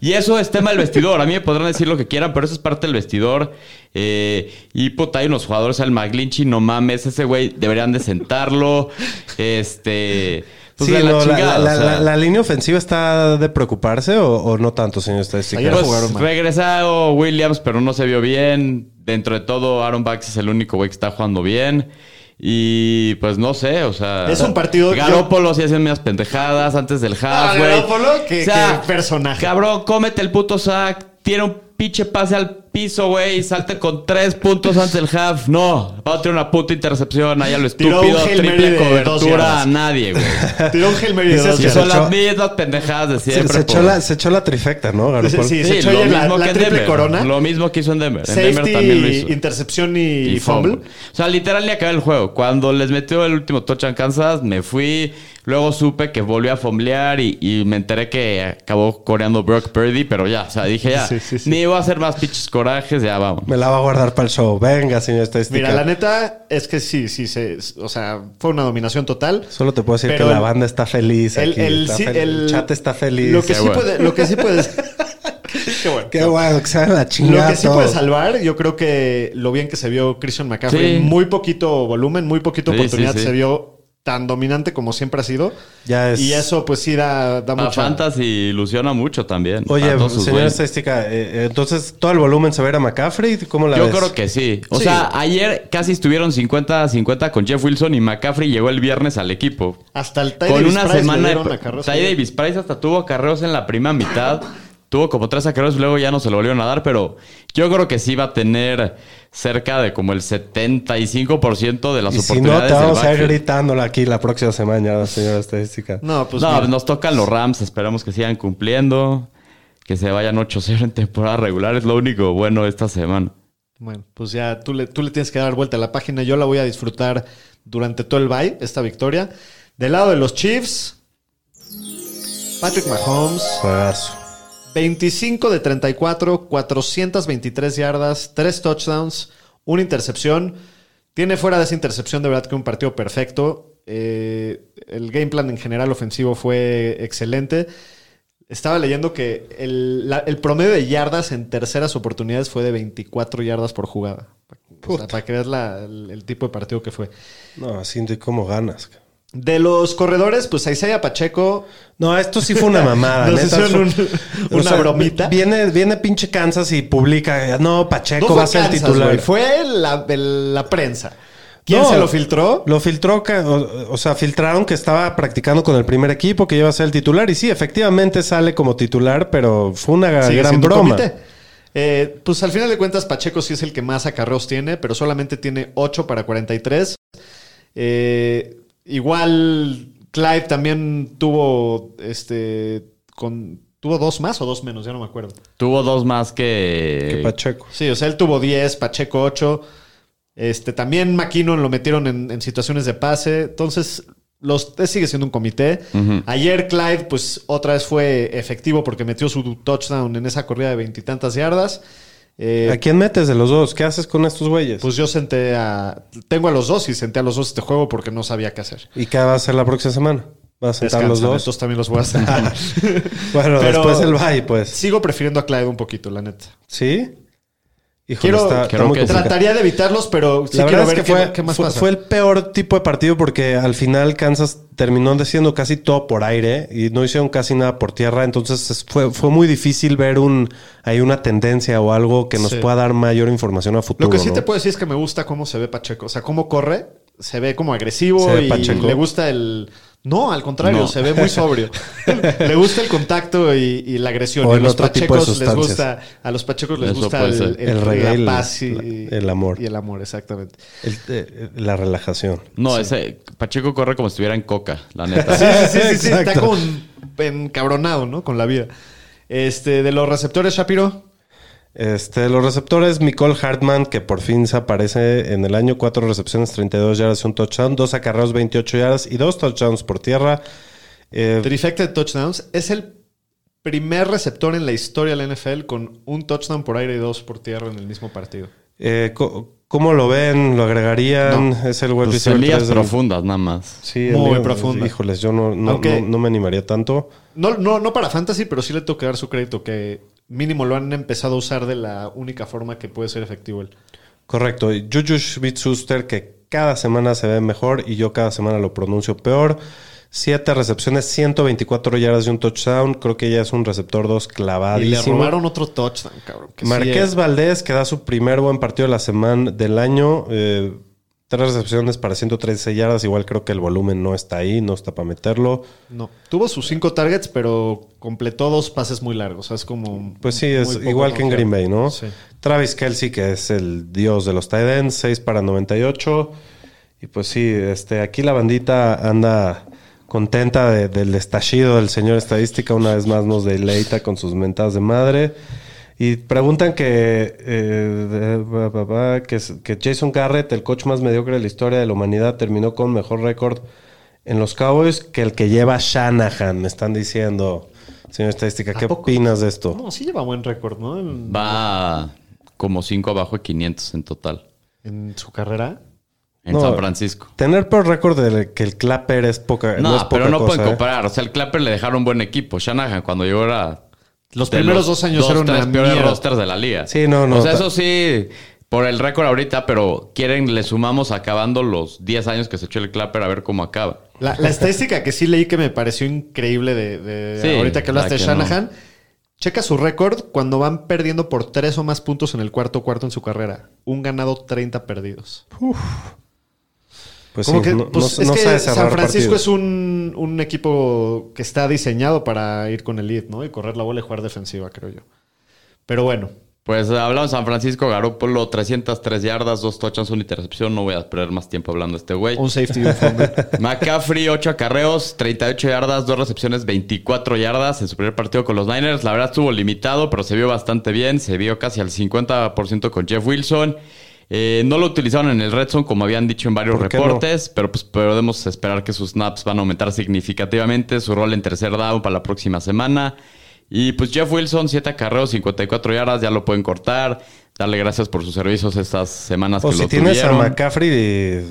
Y eso es tema del vestidor, a mí me podrán decir lo que quieran, pero eso es parte del vestidor. Eh, y puta, hay unos jugadores, el McGlinchy, no mames, ese güey deberían de sentarlo. Este. Pues sí, no, la, chingada, la- o sea. la- la línea ofensiva está de preocuparse o, o no tanto, señor estadística. Pues regresado Williams, pero no se vio bien. Dentro de todo, Aaron Bax es el único güey que está jugando bien. Y pues no sé, o sea. Es un partido- Garópolo sí hacen unas pendejadas antes del Ah, half, güey. Garoppolo, qué- qué personaje. Cabrón, cómete el puto sack. Tiene un pinche pase al piso, güey. Y salte con tres puntos antes del half. No, va a tener una puta intercepción. Ahí a lo Tiró un estúpido. Hail Mary Triple cobertura a nadie, güey. Tiró un Hail Mary de dos que son las mismas pendejadas de siempre. se echó la, se echó la trifecta, ¿no? Sí, Garoppolo? sí, Sí, se echó lo la, mismo la que en triple Denver. corona. Lo mismo que hizo en Denver. En Denver también lo Safety, hizo. intercepción y, fumble. O sea, literal ni acabé el juego. Cuando les metió el último touchdown Kansas, me fui. Luego supe que volvió a fomblear y, y me enteré que acabó coreando Brock Purdy. Pero ya, o sea, dije ya, Sí, sí, sí. ni voy a hacer más pinches corajes, ya vamos. Me la va a guardar para el show. Venga, señor estadística. Mira, la neta es que sí, sí, se, o sea, fue una dominación total. Solo te puedo decir que la banda está feliz El, aquí. el- está sí, fel- el el- chat está feliz. Lo que, sí bueno. puede, lo que sí puedes. Qué bueno. Qué bueno, que se la Lo chingada que sí puede salvar, yo creo que lo bien que se vio Christian McCaffrey, Sí. muy poquito volumen, muy poquito Sí, oportunidad, sí, sí. se vio tan dominante como siempre ha sido. Ya es- Y eso pues sí da, da Para mucha... Fantasy ilusiona mucho también. Oye, a todos sus señor güeyes. estadística, eh, eh, entonces todo el volumen se va a ir a McCaffrey. ¿Cómo la Yo ves? creo que sí. O Sí. sea, ayer casi estuvieron 50-50 con Jeff Wilson y McCaffrey llegó el viernes al equipo. Hasta el Ty con Davis una Price semana a Ty. Davis Price hasta tuvo acarreos en la primera mitad. Tuvo como tres acarreos, luego ya no se lo volvieron a dar, pero yo creo que sí va a tener cerca de como el 75% de las Y si no, oportunidades. te vamos a ir gritándola aquí la próxima semana, señora estadística. No, pues no, mira. nos tocan los Rams, esperamos que sigan cumpliendo, que se vayan 8-0 en temporada regular, es lo único bueno esta semana. Bueno, pues ya tú le, tú le tienes que dar vuelta a la página. Yo la voy a disfrutar durante todo el bye, esta victoria. Del lado de los Chiefs, Patrick Mahomes, Juegazo. 25 de 34, 423 yardas, 3 touchdowns, una intercepción. Tiene fuera de esa intercepción de verdad que un partido perfecto. Eh, el game plan en general ofensivo fue excelente. Estaba leyendo que el, la- el promedio de yardas en terceras oportunidades fue de 24 yardas por jugada. O sea, para que veas la- el, el tipo de partido que fue. No, así de cómo ganas. De los corredores, pues Isaiah Pacheco No, esto sí fue una mamada. Nos neta, una bromita. Viene, viene pinche Kansas y publica, no, Pacheco No va a ser Kansas, titular. fue la, la prensa. ¿Quién No, se lo filtró? Lo filtró, o, o sea, filtraron que estaba practicando con el primer equipo, que iba a ser el titular. Y sí, efectivamente sale como titular, pero fue una gran broma. Eh, pues al final de cuentas, Pacheco sí es el que más acarreos tiene, pero solamente tiene 8 para 43. Eh, igual Clive también tuvo este con tuvo dos más o dos menos, ya no me acuerdo. Tuvo dos más que... Que Pacheco. Sí, o sea, él tuvo 10, Pacheco 8. Este, también McKinnon lo metieron en, en situaciones de pase. Entonces, los, sigue siendo un comité. Ayer Clyde, pues otra vez fue efectivo porque metió su touchdown en esa corrida de veintitantas yardas. Eh, ¿A quién metes de los dos? ¿Qué haces con estos güeyes? pues yo senté a. Tengo a los dos y senté a los dos este juego porque no sabía qué hacer. ¿Y qué va a hacer la próxima semana? ¿Vas a sentar los dos? Estos también los voy a sentar. Bueno, Pero- después el bye, pues. Sigo prefiriendo a Clyde un poquito, la neta. ¿Sí? Híjole, Quiero- está, está creo que complicado. Trataría de evitarlos, pero sí la verdad ver es que fue, qué más fue, pasa. fue el peor tipo de partido porque al final Kansas terminó haciendo casi todo por aire y no hicieron casi nada por tierra. Entonces es- fue, fue muy difícil ver un hay una tendencia o algo que nos Sí. pueda dar mayor información a futuro. Lo que sí ¿no? te puedo decir es que me gusta cómo se ve Pacheco. O sea, cómo corre. Se ve como agresivo ¿Se ve y Pacheco? le gusta el... No, al contrario, No. se ve muy sobrio. le gusta el contacto y, y la agresión. O y los otro tipo de pachecos les gusta... A los pachecos les Eso gusta el, el- El reggae, la paz y, la- el amor. Y el amor, exactamente. El- eh, la relajación. No, ese Pacheco corre como si estuviera en coca, la neta. Sí, sí, sí, sí, sí, está como un- encabronado, ¿no? Con la vida. Este, de los receptores, Shapiro. Este, los receptores, Nicole Hartman, que por fin se aparece en el año, cuatro recepciones, 32 yardas y un touchdown, dos acarreos, 28 yardas y dos touchdowns por tierra. Eh, Trifecta de touchdowns. Es el primer receptor en la historia de la NFL con un touchdown por aire y dos por tierra en el mismo partido. eh, ¿Cómo lo ven? ¿Lo agregarían? Es el wide Pues del- profundas nada más. Sí, Muy en ligas- profunda. Híjoles, yo no, no, no- no me animaría tanto. No, no, no para fantasy, pero sí le tengo que dar su crédito que mínimo lo han empezado a usar de la única forma que puede ser efectivo él. Correcto. Juju Smith-Schuster, que cada semana se ve mejor y yo cada semana lo pronuncio peor. Siete recepciones, 124 yardas y un touchdown. Creo que ya es un receptor 2 Y le clavadísimo. robaron otro touchdown, cabrón. sí, Marqués eh, Valdés, que da su primer buen partido de la semana del año. eh, tres recepciones para 113 yardas. Igual creo que el volumen no está ahí, no está para meterlo. no. Tuvo sus cinco targets, pero completó dos pases muy largos. O sea, es como. Pues sí, es igual que en Green. Bay, ¿no? Sí. Travis Kelsey, que es el dios de los tight ends, 6 para 98. Y pues sí, este, aquí la bandita anda contenta de- del estallido del señor estadística. Una vez más nos deleita con sus mentadas de madre. Y preguntan que, eh, que, que Jason Garrett, el coach más mediocre de la historia de la humanidad, terminó con mejor récord en los Cowboys que el que lleva Shanahan, me están diciendo. Señor estadística, ¿A ¿qué poco? opinas de esto? No, sí lleva buen récord, ¿no? En, Va como 5 abajo de 500 en total. en su carrera. En No. San Francisco. Tener peor récord de que el Clapper es poca. No, No, es poca pero no cosa, pueden ¿eh? comparar. O sea, el Clapper le dejaron un buen equipo. Shanahan cuando llegó era... Los de primeros los dos años eran tres una peores mierda. rosters de la liga. Sí, no, no, O sea, eso sí, por el récord ahorita, pero quieren, le sumamos acabando los 10 años que se echó el Clapper a ver cómo acaba. La, la estadística que sí leí que me pareció increíble de, de Sí, ahorita que hablaste la de Shanahan. Checa su récord cuando van perdiendo por tres o más puntos en el cuarto cuarto en su carrera. Un ganado, 30 perdidos. Pues Como sí, que, no, pues, no- es no que sabe San Francisco partidos. es un, un equipo que está diseñado para ir con el lead, ¿no? Y correr la bola y jugar defensiva, creo yo. Pero bueno, Pues hablamos de San Francisco, Garoppolo, 303 yardas, dos touchdowns, una intercepción. No voy a perder más tiempo hablando de este güey. un safety y un fumble. McCaffrey, 8 acarreos, 38 yardas, dos recepciones, 24 yardas en su primer partido con los Niners. La verdad estuvo limitado, pero se vio bastante bien. Se vio casi al 50% con Jeff Wilson. Eh, no lo utilizaron en el Red Zone, como habían dicho en varios ¿Por qué no? reportes, pero pues podemos esperar que sus snaps van a aumentar significativamente. Su rol en tercer down para la próxima semana. Y pues Jeff Wilson, 7 acarreos, 54 yardas, ya lo pueden cortar. Darle gracias por sus servicios estas semanas O que si lo tienes tuvieron. a McCaffrey, eh,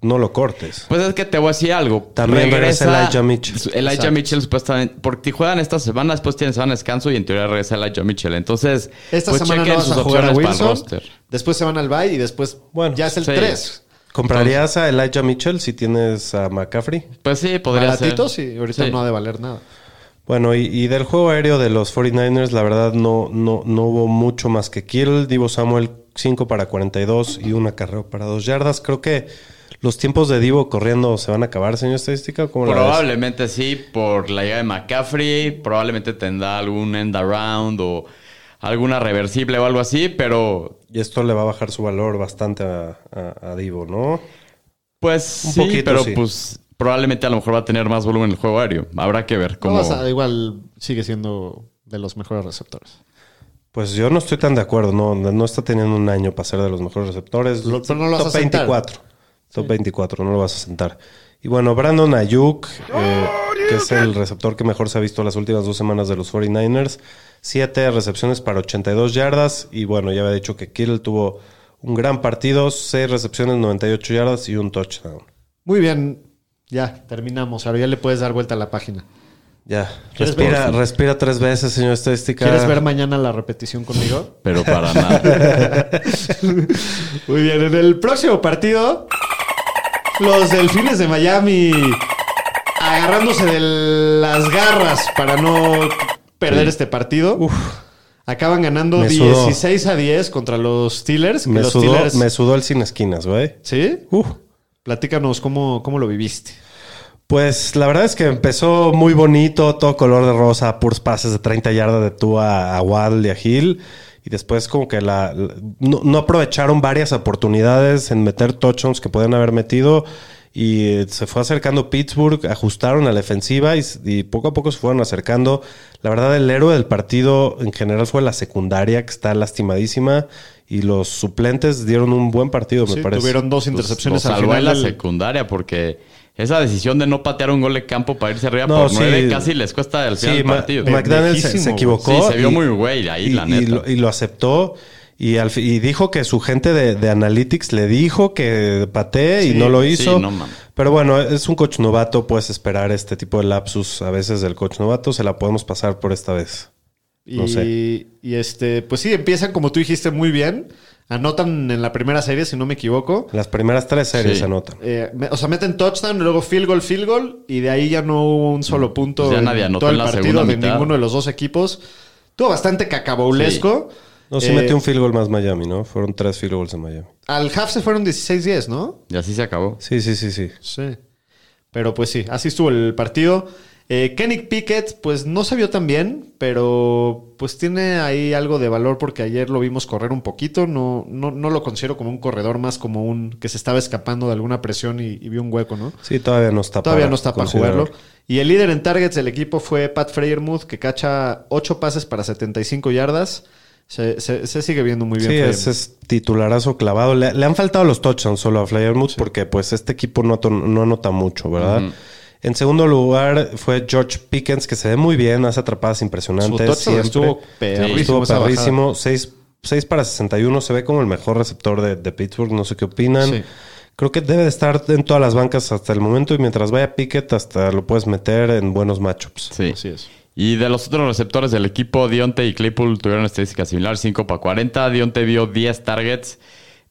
no lo cortes. Pues es que te voy a decir algo. También regresa Elijah Mitchell. Elijah Exacto. Mitchell supuestamente. Porque juegan esta semana, después tienen semana de descanso y en teoría regresa Elijah Mitchell. Entonces, Esta pues semana no chequen vas sus a jugar a opciones para el roster. Después se van al bye y después Bueno, ya es el sí. 3. ¿Comprarías a Elijah Mitchell si tienes a McCaffrey? Pues sí, podría ser. Baratitos y ahorita Sí. no ha de valer nada. Bueno, y, y del juego aéreo de los 49ers, la verdad no, no, no hubo mucho más que Kittle. Divo Samuel 5 para 42 y un acarreo para 2 yardas. Creo que los tiempos de Divo corriendo se van a acabar, señor estadística. ¿Cómo la ves? Probablemente sí, por la llegada de McCaffrey. Probablemente tendrá algún end around o alguna reversible o algo así, pero Y esto le va a bajar su valor bastante a, a- a Divo, ¿no? pues Un sí, poquito, pero sí. pues probablemente a lo mejor va a tener más volumen en el juego aéreo. Habrá que ver No cómo. vas a- igual sigue siendo de los mejores receptores. Pues yo no estoy tan de acuerdo. No, no está teniendo un año para ser de los mejores receptores. Lo- pero no lo vas Top a sentar. 24. Top 24, no lo vas a sentar. Y bueno, Brandon Ayuk, eh, que es el receptor que mejor se ha visto las últimas dos semanas de los 49ers. Siete recepciones para 82 yardas. Y bueno, ya había dicho que Kittle tuvo un gran partido. Seis recepciones, 98 yardas y un touchdown. Muy bien, ya terminamos. Ahora ya le puedes dar vuelta a la página. Ya. ¿Quieres Respira, ver? respira tres veces, señor estadística. ¿Quieres ver mañana la repetición conmigo? Pero para nada. Muy bien, en el próximo partido, los delfines de Miami agarrándose de las garras para no perder este partido. Acaban ganando Me sudó. 16 a 10 contra los Steelers. Me los sudó, Steelers- me sudó el sin esquinas, güey. ¿Sí? Uf. Platícanos cómo, cómo lo viviste. Pues la verdad es que empezó muy bonito, todo color de rosa, puros pases de 30 yardas de tú a, a Waddle y a Hill. Y después como que la, la- no, no aprovecharon varias oportunidades en meter touchdowns que podían haber metido. Y eh, se fue acercando Pittsburgh, ajustaron a la defensiva y, y poco a poco se fueron acercando. La verdad, el héroe del partido en general fue la secundaria, que está lastimadísima. Y los suplentes dieron un buen partido, me Sí, parece. tuvieron dos intercepciones al salvó en final. la secundaria porque esa decisión de no patear un gol de campo para irse arriba No, por sí. nueve casi les cuesta el final Sí, del partido. McDaniel se, se equivocó. Sí, se vio y- muy güey ahí, y, la y neta. lo, y lo aceptó. Y, al y dijo que su gente de, de Analytics le dijo que patee y Sí, no lo sí, hizo. no. Pero bueno, es un coach novato. Puedes esperar este tipo de lapsus a veces del coach novato. Se la podemos pasar por esta vez. No y, sé. y este, pues sí, empiezan como tú dijiste muy bien. Anotan en la primera serie, si no me equivoco. Las primeras tres series Sí. se anotan. Eh, me- o sea, meten touchdown, luego field goal, field goal, y de ahí ya no hubo un solo punto Pues ya en nadie anotó todo el en la partido de mitad. ninguno de los dos equipos. Estuvo bastante cacabaulesco. No, sí Eh, metió un field goal más Miami, ¿no? Fueron tres field goals en Miami. Al half se fueron 16-10, ¿no? Y así se acabó. Sí, sí, sí, sí. Sí. Pero pues sí, así estuvo el partido. Eh, Kenny Pickett, pues no se vio tan bien, pero pues tiene ahí algo de valor porque ayer lo vimos correr un poquito. No, no, no lo considero como un corredor, más como un que se estaba escapando de alguna presión y, y vio un hueco, ¿no? Sí, todavía no está Todavía para no está para jugarlo. Y el líder en targets del equipo fue Pat Freyermuth, que cacha 8 pases para 75 yardas. Se, se- se sigue viendo muy bien. Sí, ese es titularazo clavado. Le, le han faltado los touchdowns solo a Flyermuth porque pues este equipo no, anota mucho, ¿verdad? En segundo lugar fue George Pickens, que se ve muy bien, hace atrapadas Su impresionantes. siempre. estuvo perrísimo. Estuvo esa bajada. perrísimo. 6 para 61. Se ve como el mejor receptor de, de Pittsburgh. No sé qué opinan. Sí. Creo que debe de estar en todas las bancas hasta el momento. Y mientras vaya Pickett, hasta lo puedes meter en buenos matchups. Sí. Así es. Y de los otros receptores del equipo, Dionte y Claypool tuvieron estadísticas similares, 5 para 40. Dionte vio 10 targets.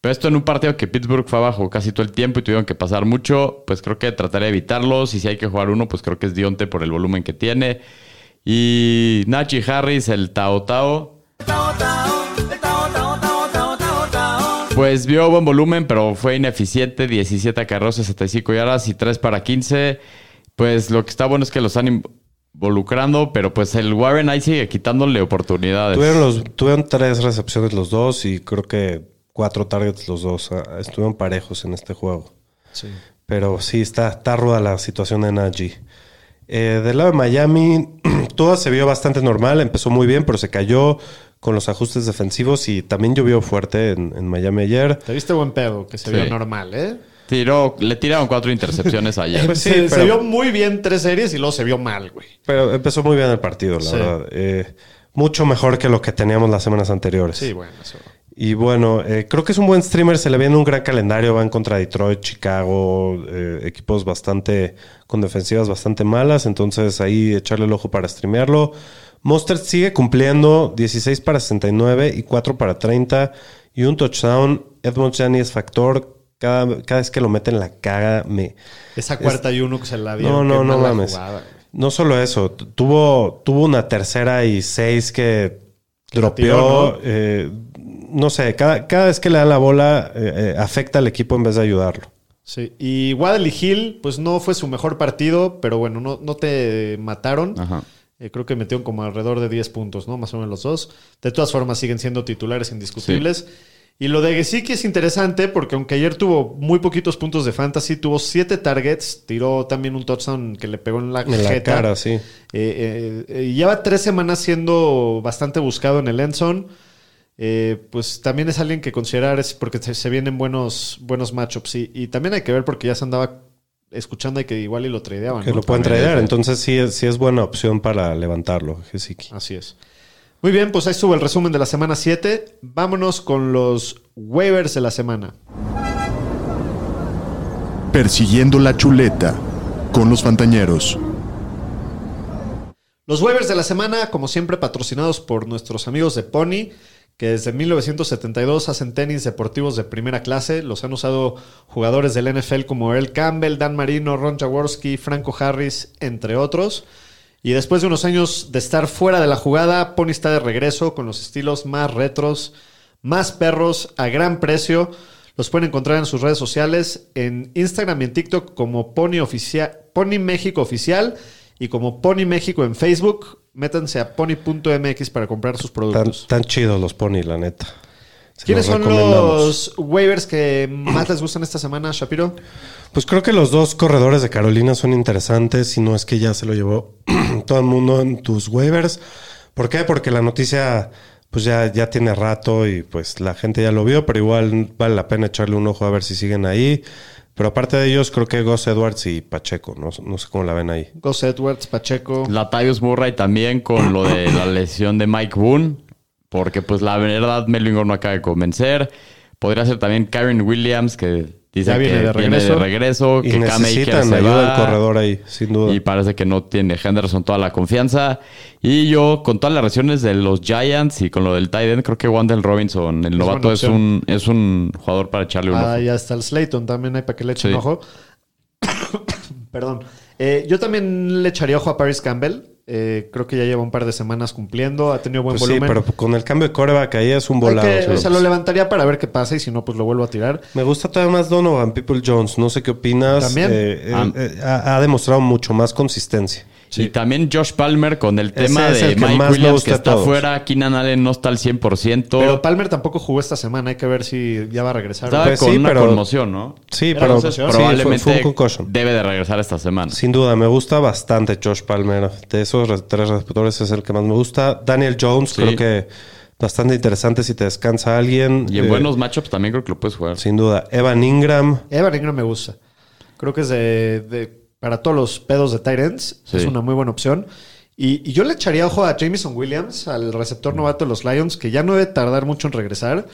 Pero esto en un partido que Pittsburgh fue abajo casi todo el tiempo y tuvieron que pasar mucho, pues creo que trataré de evitarlos. Y si hay que jugar uno, pues creo que es Dionte por el volumen que tiene. Y Nachi Harris, el Tao Tao, pues vio buen volumen, pero fue ineficiente. 17 acarreos, 65 yardas y 3 para 15. Pues lo que está bueno es que los están involucrando, pero pues el Warren ahí sigue quitándole oportunidades. Tuvieron, los, tuvieron tres recepciones los dos y creo que cuatro targets los dos. Ah, Estuvieron parejos en este juego. Sí. Pero sí, está, está ruda la situación de Najee. Eh, del lado de Miami, todo se vio bastante normal. Empezó muy bien, pero se cayó con los ajustes defensivos y también llovió fuerte en, en Miami ayer. Te viste buen pedo, que se Sí. vio normal, ¿eh? Tiró, le tiraron cuatro intercepciones ayer. Pues sí, se, vio muy bien tres series y luego se vio mal, güey. Pero empezó muy bien el partido, la Sí. verdad. Eh, mucho mejor que lo que teníamos las semanas anteriores. Sí, bueno, eso. Y bueno, eh, creo que es un buen streamer, se le viene un gran calendario, van contra Detroit, Chicago, eh, equipos bastante, con defensivas bastante malas, entonces ahí echarle el ojo para streamearlo. Mostert sigue cumpliendo 16 para 69 y 4 para 30 y un touchdown. Edmonds ya ni es factor, cada, cada vez que lo mete en la caga me... Esa cuarta y uno que se la dio. No, no, no mames. No solo eso, tuvo, tuvo una tercera y seis que Que dropeó. tiró, ¿no? eh, ¿no? sé, cada, cada vez que le dan la bola eh, eh, afecta al equipo en vez de ayudarlo. Sí, y Waddle Hill, pues no fue su mejor partido, pero bueno, no, no te mataron. Ajá. Eh, creo que metieron como alrededor de 10 puntos, ¿no? Más o menos los dos. De todas formas, siguen siendo titulares indiscutibles. Y lo de Gesicki es interesante porque aunque ayer tuvo muy poquitos puntos de fantasy, tuvo 7 targets, tiró también un touchdown que le pegó en la, En la cara, sí. Eh, eh, eh, lleva tres semanas siendo bastante buscado en el Enson. Eh, pues también es alguien que considerar es porque se, se vienen buenos, buenos matchups. Y, y también hay que ver porque ya se andaba escuchando y que igual y lo tradeaban. Que ¿no? lo pueden es- Entonces sí sí es buena opción para levantarlo, Gesicki. Así es. Muy bien, pues ahí estuvo el resumen de la semana 7. Vámonos con los waivers de la semana. Persiguiendo la chuleta con los Fantañeros. Los waivers de la semana, como siempre, patrocinados por nuestros amigos de Pony, que desde 1972 hacen tenis deportivos de primera clase. Los han usado jugadores del NFL como Earl Campbell, Dan Marino, Ron Jaworski, Franco Harris, entre otros. Y después de unos años de estar fuera de la jugada, Pony está de regreso con los estilos más retros, más perros, a gran precio. Los pueden encontrar en sus redes sociales, en Instagram y en TikTok como Pony, Pony México Oficial y como Pony México en Facebook. Métanse a pony.mx para comprar sus Tan, productos. tan chidos los pony, la neta. Se ¿Quiénes los son los waivers que más les gustan esta semana, Shapiro? Pues creo que los dos corredores de Carolina son interesantes, si no es que ya se lo llevó todo el mundo en tus waivers. ¿Por qué? Porque la noticia pues ya, ya tiene rato y pues la gente ya lo vio, pero igual vale la pena echarle un ojo a ver si siguen ahí. Pero aparte de ellos, creo que Gus Edwards y Pacheco, no, no sé cómo la ven ahí. Gus Edwards, Pacheco. Latavius Murray también con lo de la lesión de Mike Boone. Porque pues la verdad Melvin Gordon no acaba de convencer. Podría ser también Karen Williams que dice que viene de viene de regreso. Y que necesitan ayuda del corredor ahí, sin duda. Y parece que no tiene Henderson toda la confianza. Y yo, con todas las lesiones de los Giants y con lo del tight end, creo que Wandel Robinson, el novato, es un, es un jugador para echarle un Ah, ojo. ya está el Slayton también hay para que le echen Sí. ojo. Perdón. Eh, yo también le echaría ojo a Paris Campbell. Eh, creo que ya lleva un par de semanas cumpliendo. Ha tenido buen Pues sí, volumen. pero con el cambio de coreback ahí es un volado. que- sí. o sea, lo levantaría para ver qué pasa y si no, pues lo vuelvo a tirar. Me gusta todavía más Donovan People Jones. No sé qué opinas. También. Eh, eh, Ah. eh, ha, ha demostrado mucho más consistencia. Y también Josh Palmer con el tema es de el que Mike más me Williams que está fuera. Keenan Allen no está al 100%. Pero Palmer tampoco jugó esta semana. Hay que ver si ya va a regresar. Estaba Pues con sí, una pero- conmoción, ¿no? Sí, Era pero concesión. sí, fue- Probablemente fue, un concussion. debe de regresar esta semana. Sin duda, me gusta bastante Josh Palmer. De esos re- tres receptores es el que más me gusta. Daniel Jones, Sí. creo que bastante interesante si te descansa alguien. Y en Eh, buenos matchups también creo que lo puedes jugar. Sin duda. Evan Ingram. Evan Ingram me gusta. Creo que es de, de- para todos los pedos de. Sí. Es una muy buena opción. Y, y yo le echaría ojo a Jameson Williams, al receptor novato de los Lions, que ya no debe tardar mucho en regresar.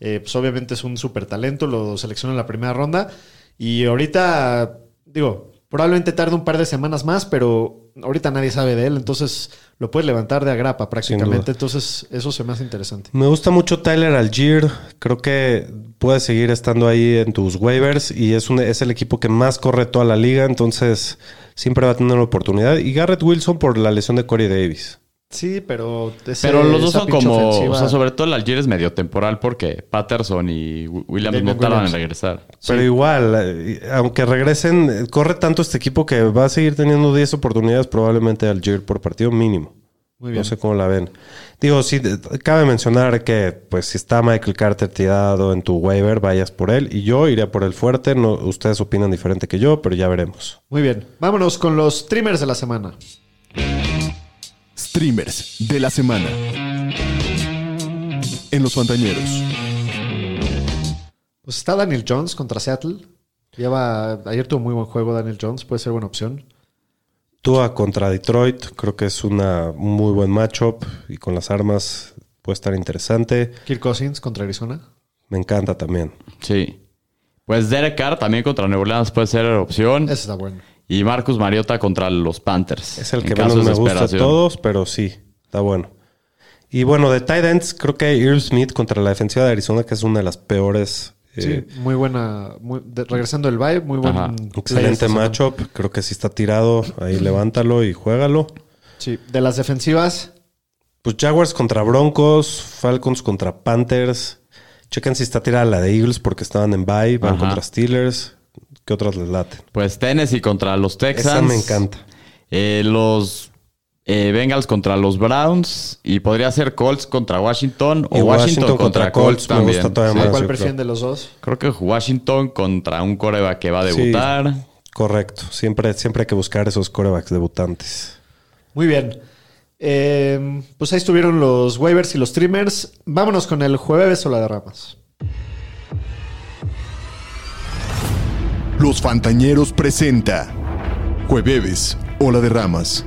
Eh, pues obviamente es un súper talento, lo selecciona en la primera ronda. Y ahorita, digo, probablemente tarde un par de semanas más, pero ahorita nadie sabe de él. Entonces lo puedes levantar de agrapa prácticamente. Entonces eso se me hace interesante. Me gusta mucho Tyler Algier. Creo que puede seguir estando ahí en tus waivers y es, un, es el equipo que más corre toda la liga. Entonces siempre va a tener la oportunidad. Y Garrett Wilson por la lesión de Corey Davis. Sí, pero... ese- Pero los dos son como, ofensiva- o sea, sobre todo el Algier es medio temporal porque Patterson y Wi- Williams no tardan en regresar. Pero igual, eh, aunque regresen, eh, corre tanto este equipo que va a seguir teniendo 10 oportunidades probablemente Algier por partido mínimo. Muy bien. No sé cómo la ven. Digo, sí, cabe mencionar que pues si está Michael Carter tirado en tu waiver, vayas por él. Y yo iría por el fuerte. No, ustedes opinan diferente que yo, pero ya veremos. Muy bien. Vámonos con los streamers de la semana. Streamers de la semana. En los Fantañeros. Pues está Daniel Jones contra Seattle. Lleva, ayer tuvo muy buen juego Daniel Jones, puede ser buena opción. Tua contra Detroit, creo que es una, un muy buen matchup. Y con las armas puede estar interesante. Kirk Cousins contra Arizona. Me encanta también. Sí. Pues Derek Carr también contra Nueva Orleans puede ser opción. Ese está bueno. Y Marcus Mariota contra los Panthers. Es el que menos me gusta desesperación. todos, pero sí, está bueno. Y bueno, de tight ends, creo que Irv Smith contra la defensiva de Arizona, que es una de las peores. eh, Sí, muy buena. muy- de- regresando del bye, muy buen Ajá. Excelente matchup. Creo que si está tirado, ahí levántalo y juégalo. Sí, de las defensivas, Pues Jaguars contra Broncos, Falcons contra Panthers. Chequen si está tirada la de Eagles porque estaban en bye, van Ajá. contra Steelers. ¿Qué otras les laten? Pues Tennessee contra los Texans. Esa me encanta. Eh, los eh, Bengals contra los Browns. Y podría ser Colts contra Washington. O Washington, contra, Colts, me también. gusta todavía Sí. más. ¿cuál prefieren de los dos? Creo que Washington contra un coreba que va a Sí. debutar. Correcto. Siempre, siempre hay que buscar esos corebacks debutantes. Muy bien. Eh, pues ahí estuvieron los waivers y los streamers. Vámonos con el jueves o la de Los Fantañeros presenta Jueves, Ola de Ramas.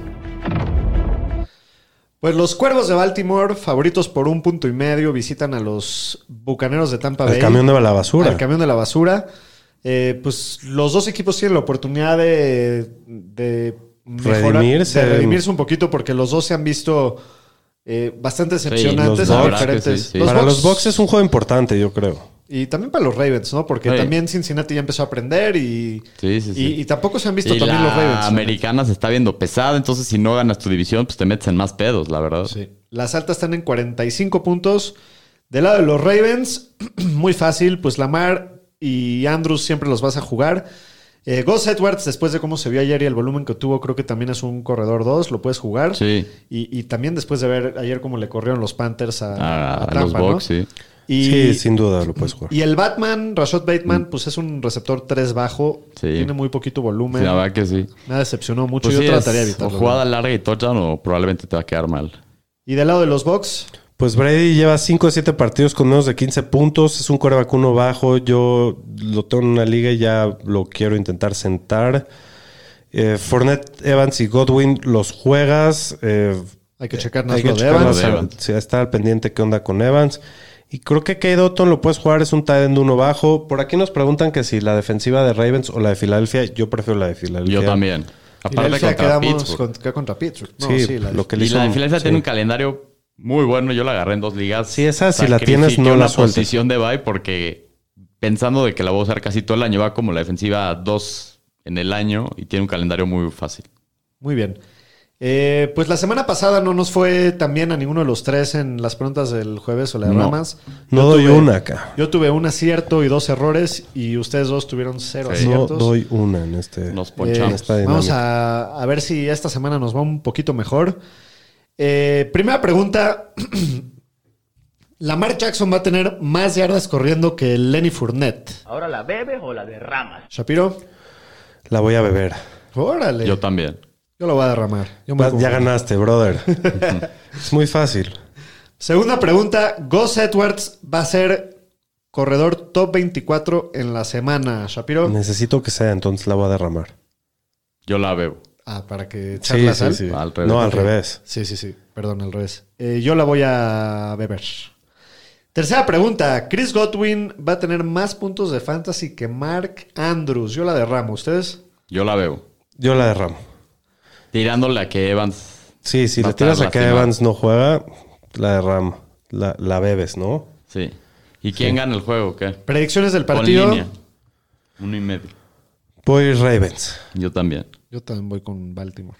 Pues los Cuervos de Baltimore, favoritos por un punto y medio, visitan a los Bucaneros de Tampa El Bay. camión de la basura. Al camión de la basura. Eh, pues los dos equipos tienen la oportunidad de, de mejorar- Redimirse. de redimirse un poquito porque los dos se han visto eh, bastante decepcionantes los Bucks, diferentes. sí, sí. Los Para los Bucks es un juego importante, yo creo. Y también para los Ravens, ¿no? Porque Sí. también Cincinnati ya empezó a aprender y, Sí, sí, sí. y, y tampoco se han visto Y también la los Ravens. americana se está viendo pesada, entonces si no ganas tu división, pues te metes en más pedos, la verdad. Sí. Las altas están en 45 puntos. Del lado de los Ravens, muy fácil, pues Lamar y Andrews siempre los vas a jugar. Eh, Gus Edwards, después de cómo se vio ayer y el volumen que tuvo, creo que también es un corredor 2, lo puedes jugar. Sí. Y, y también después de ver ayer cómo le corrieron los Panthers a, A, a a Tampa, los ¿no? Bucks, sí. Y, Sí, sin duda lo puedes jugar. y el Batman, Rashad Bateman, pues es un receptor 3 bajo. Mm. Sí. Tiene muy poquito Sí, volumen. la verdad que sí. Me decepcionó mucho. Pues Yo sí, trataría de es o evitarlo. jugada larga y touchdown o probablemente te va a quedar mal. Y del lado de los Bucks, Pues Brady lleva 5 o 7 partidos con menos de 15 puntos. Es un coreback uno bajo. Yo lo tengo en una liga y ya lo quiero intentar sentar. Eh, Fournette, Evans y Godwin los juegas. Eh, hay que checar hay que lo de Evans. de Evans. Sí, está al pendiente qué onda con Evans. Y creo que Kate Otton lo puedes jugar, es un tight end uno bajo. Por aquí nos preguntan que si la defensiva de Ravens o la de Filadelfia. Yo prefiero la de Filadelfia. Yo también. Aparte contra quedamos Pittsburgh. con- contra Pittsburgh. No, Sí, sí, la- lo que le Y hizo- la de Filadelfia sí. tiene un calendario muy bueno. Yo la agarré en dos ligas. Sí, esa, si la tienes, no la sueltes. posición de bye porque pensando de que la voy a usar casi todo el año, va como la defensiva 2 en el año y tiene un calendario muy fácil. Muy bien. Eh, pues la semana pasada no nos fue tan bien a ninguno de los tres en las preguntas del jueves o la de No. Ramas. No Yo doy tuve- una acá. Yo tuve un acierto y dos errores y ustedes dos tuvieron cero Sí. No aciertos. doy una en este. Nos Eh, ponchamos. vamos a, a ver si esta semana nos va un poquito mejor. Eh, primera pregunta. Lamar Jackson va a tener más yardas corriendo que Lenny Fournette. ¿Ahora la bebes o la derramas? Shapiro, La voy a beber. órale. Yo Yo, lo voy a derramar. Yo me Ya ganaste, brother. es muy fácil. Segunda pregunta. Gus Edwards va a ser corredor top 24 en la semana. Shapiro. Necesito que sea, entonces la voy a derramar. Yo la bebo. Ah, para que echar Sí, la sí, sal. sí. Al revés. No, al revés. Sí, sí, sí. Perdón, al revés. Eh, yo la voy a beber. Tercera pregunta. Chris Godwin va a tener más puntos de fantasy que Mark Andrews. Yo la derramo. ¿Ustedes? Yo la bebo. Yo la derramo. Tirándole a que Evans. Sí, si le tiras a que. Evans no juega, la derramo. La, la bebes, ¿no? Sí. ¿Y quién gana el juego? ¿Qué? Predicciones del Con partido. línea. Uno y medio. Voy Ravens. Yo también. Yo también voy con Baltimore.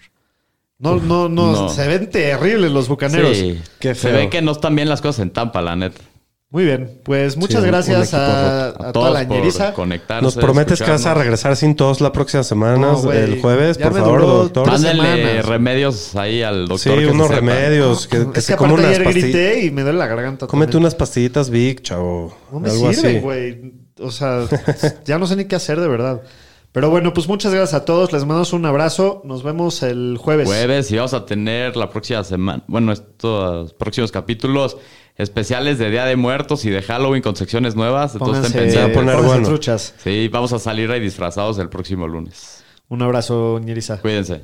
No, no, no, no. Se ven terribles los bucaneros. Sí. Qué Se ve que no están bien las cosas en Tampa, la neta. Muy bien. Pues muchas gracias a, roto. a A toda la ñeriza. Nos prometes que vas a regresar sin tos la próxima semana, No, el jueves, Ya por favor, doctor. Mándenle remedios ahí al doctor. Sí, que unos sepa. remedios. Que, que es que se aparte ayer grité y me duele la garganta. Cómete también. unas pastillitas Vic, chavo. No me algo sirven, así. güey. O sea, ya no sé ni qué hacer de verdad. Pero bueno, pues muchas gracias a todos. Les mandamos un abrazo. Nos vemos el jueves. Jueves y vamos a tener la próxima semana, bueno, estos próximos capítulos especiales de Día de Muertos y de Halloween con secciones nuevas. Entonces Pónganse, estén pendientes. poner bueno. truchas. Sí, vamos a salir ahí disfrazados el próximo lunes. Un abrazo, ñeriza. Cuídense.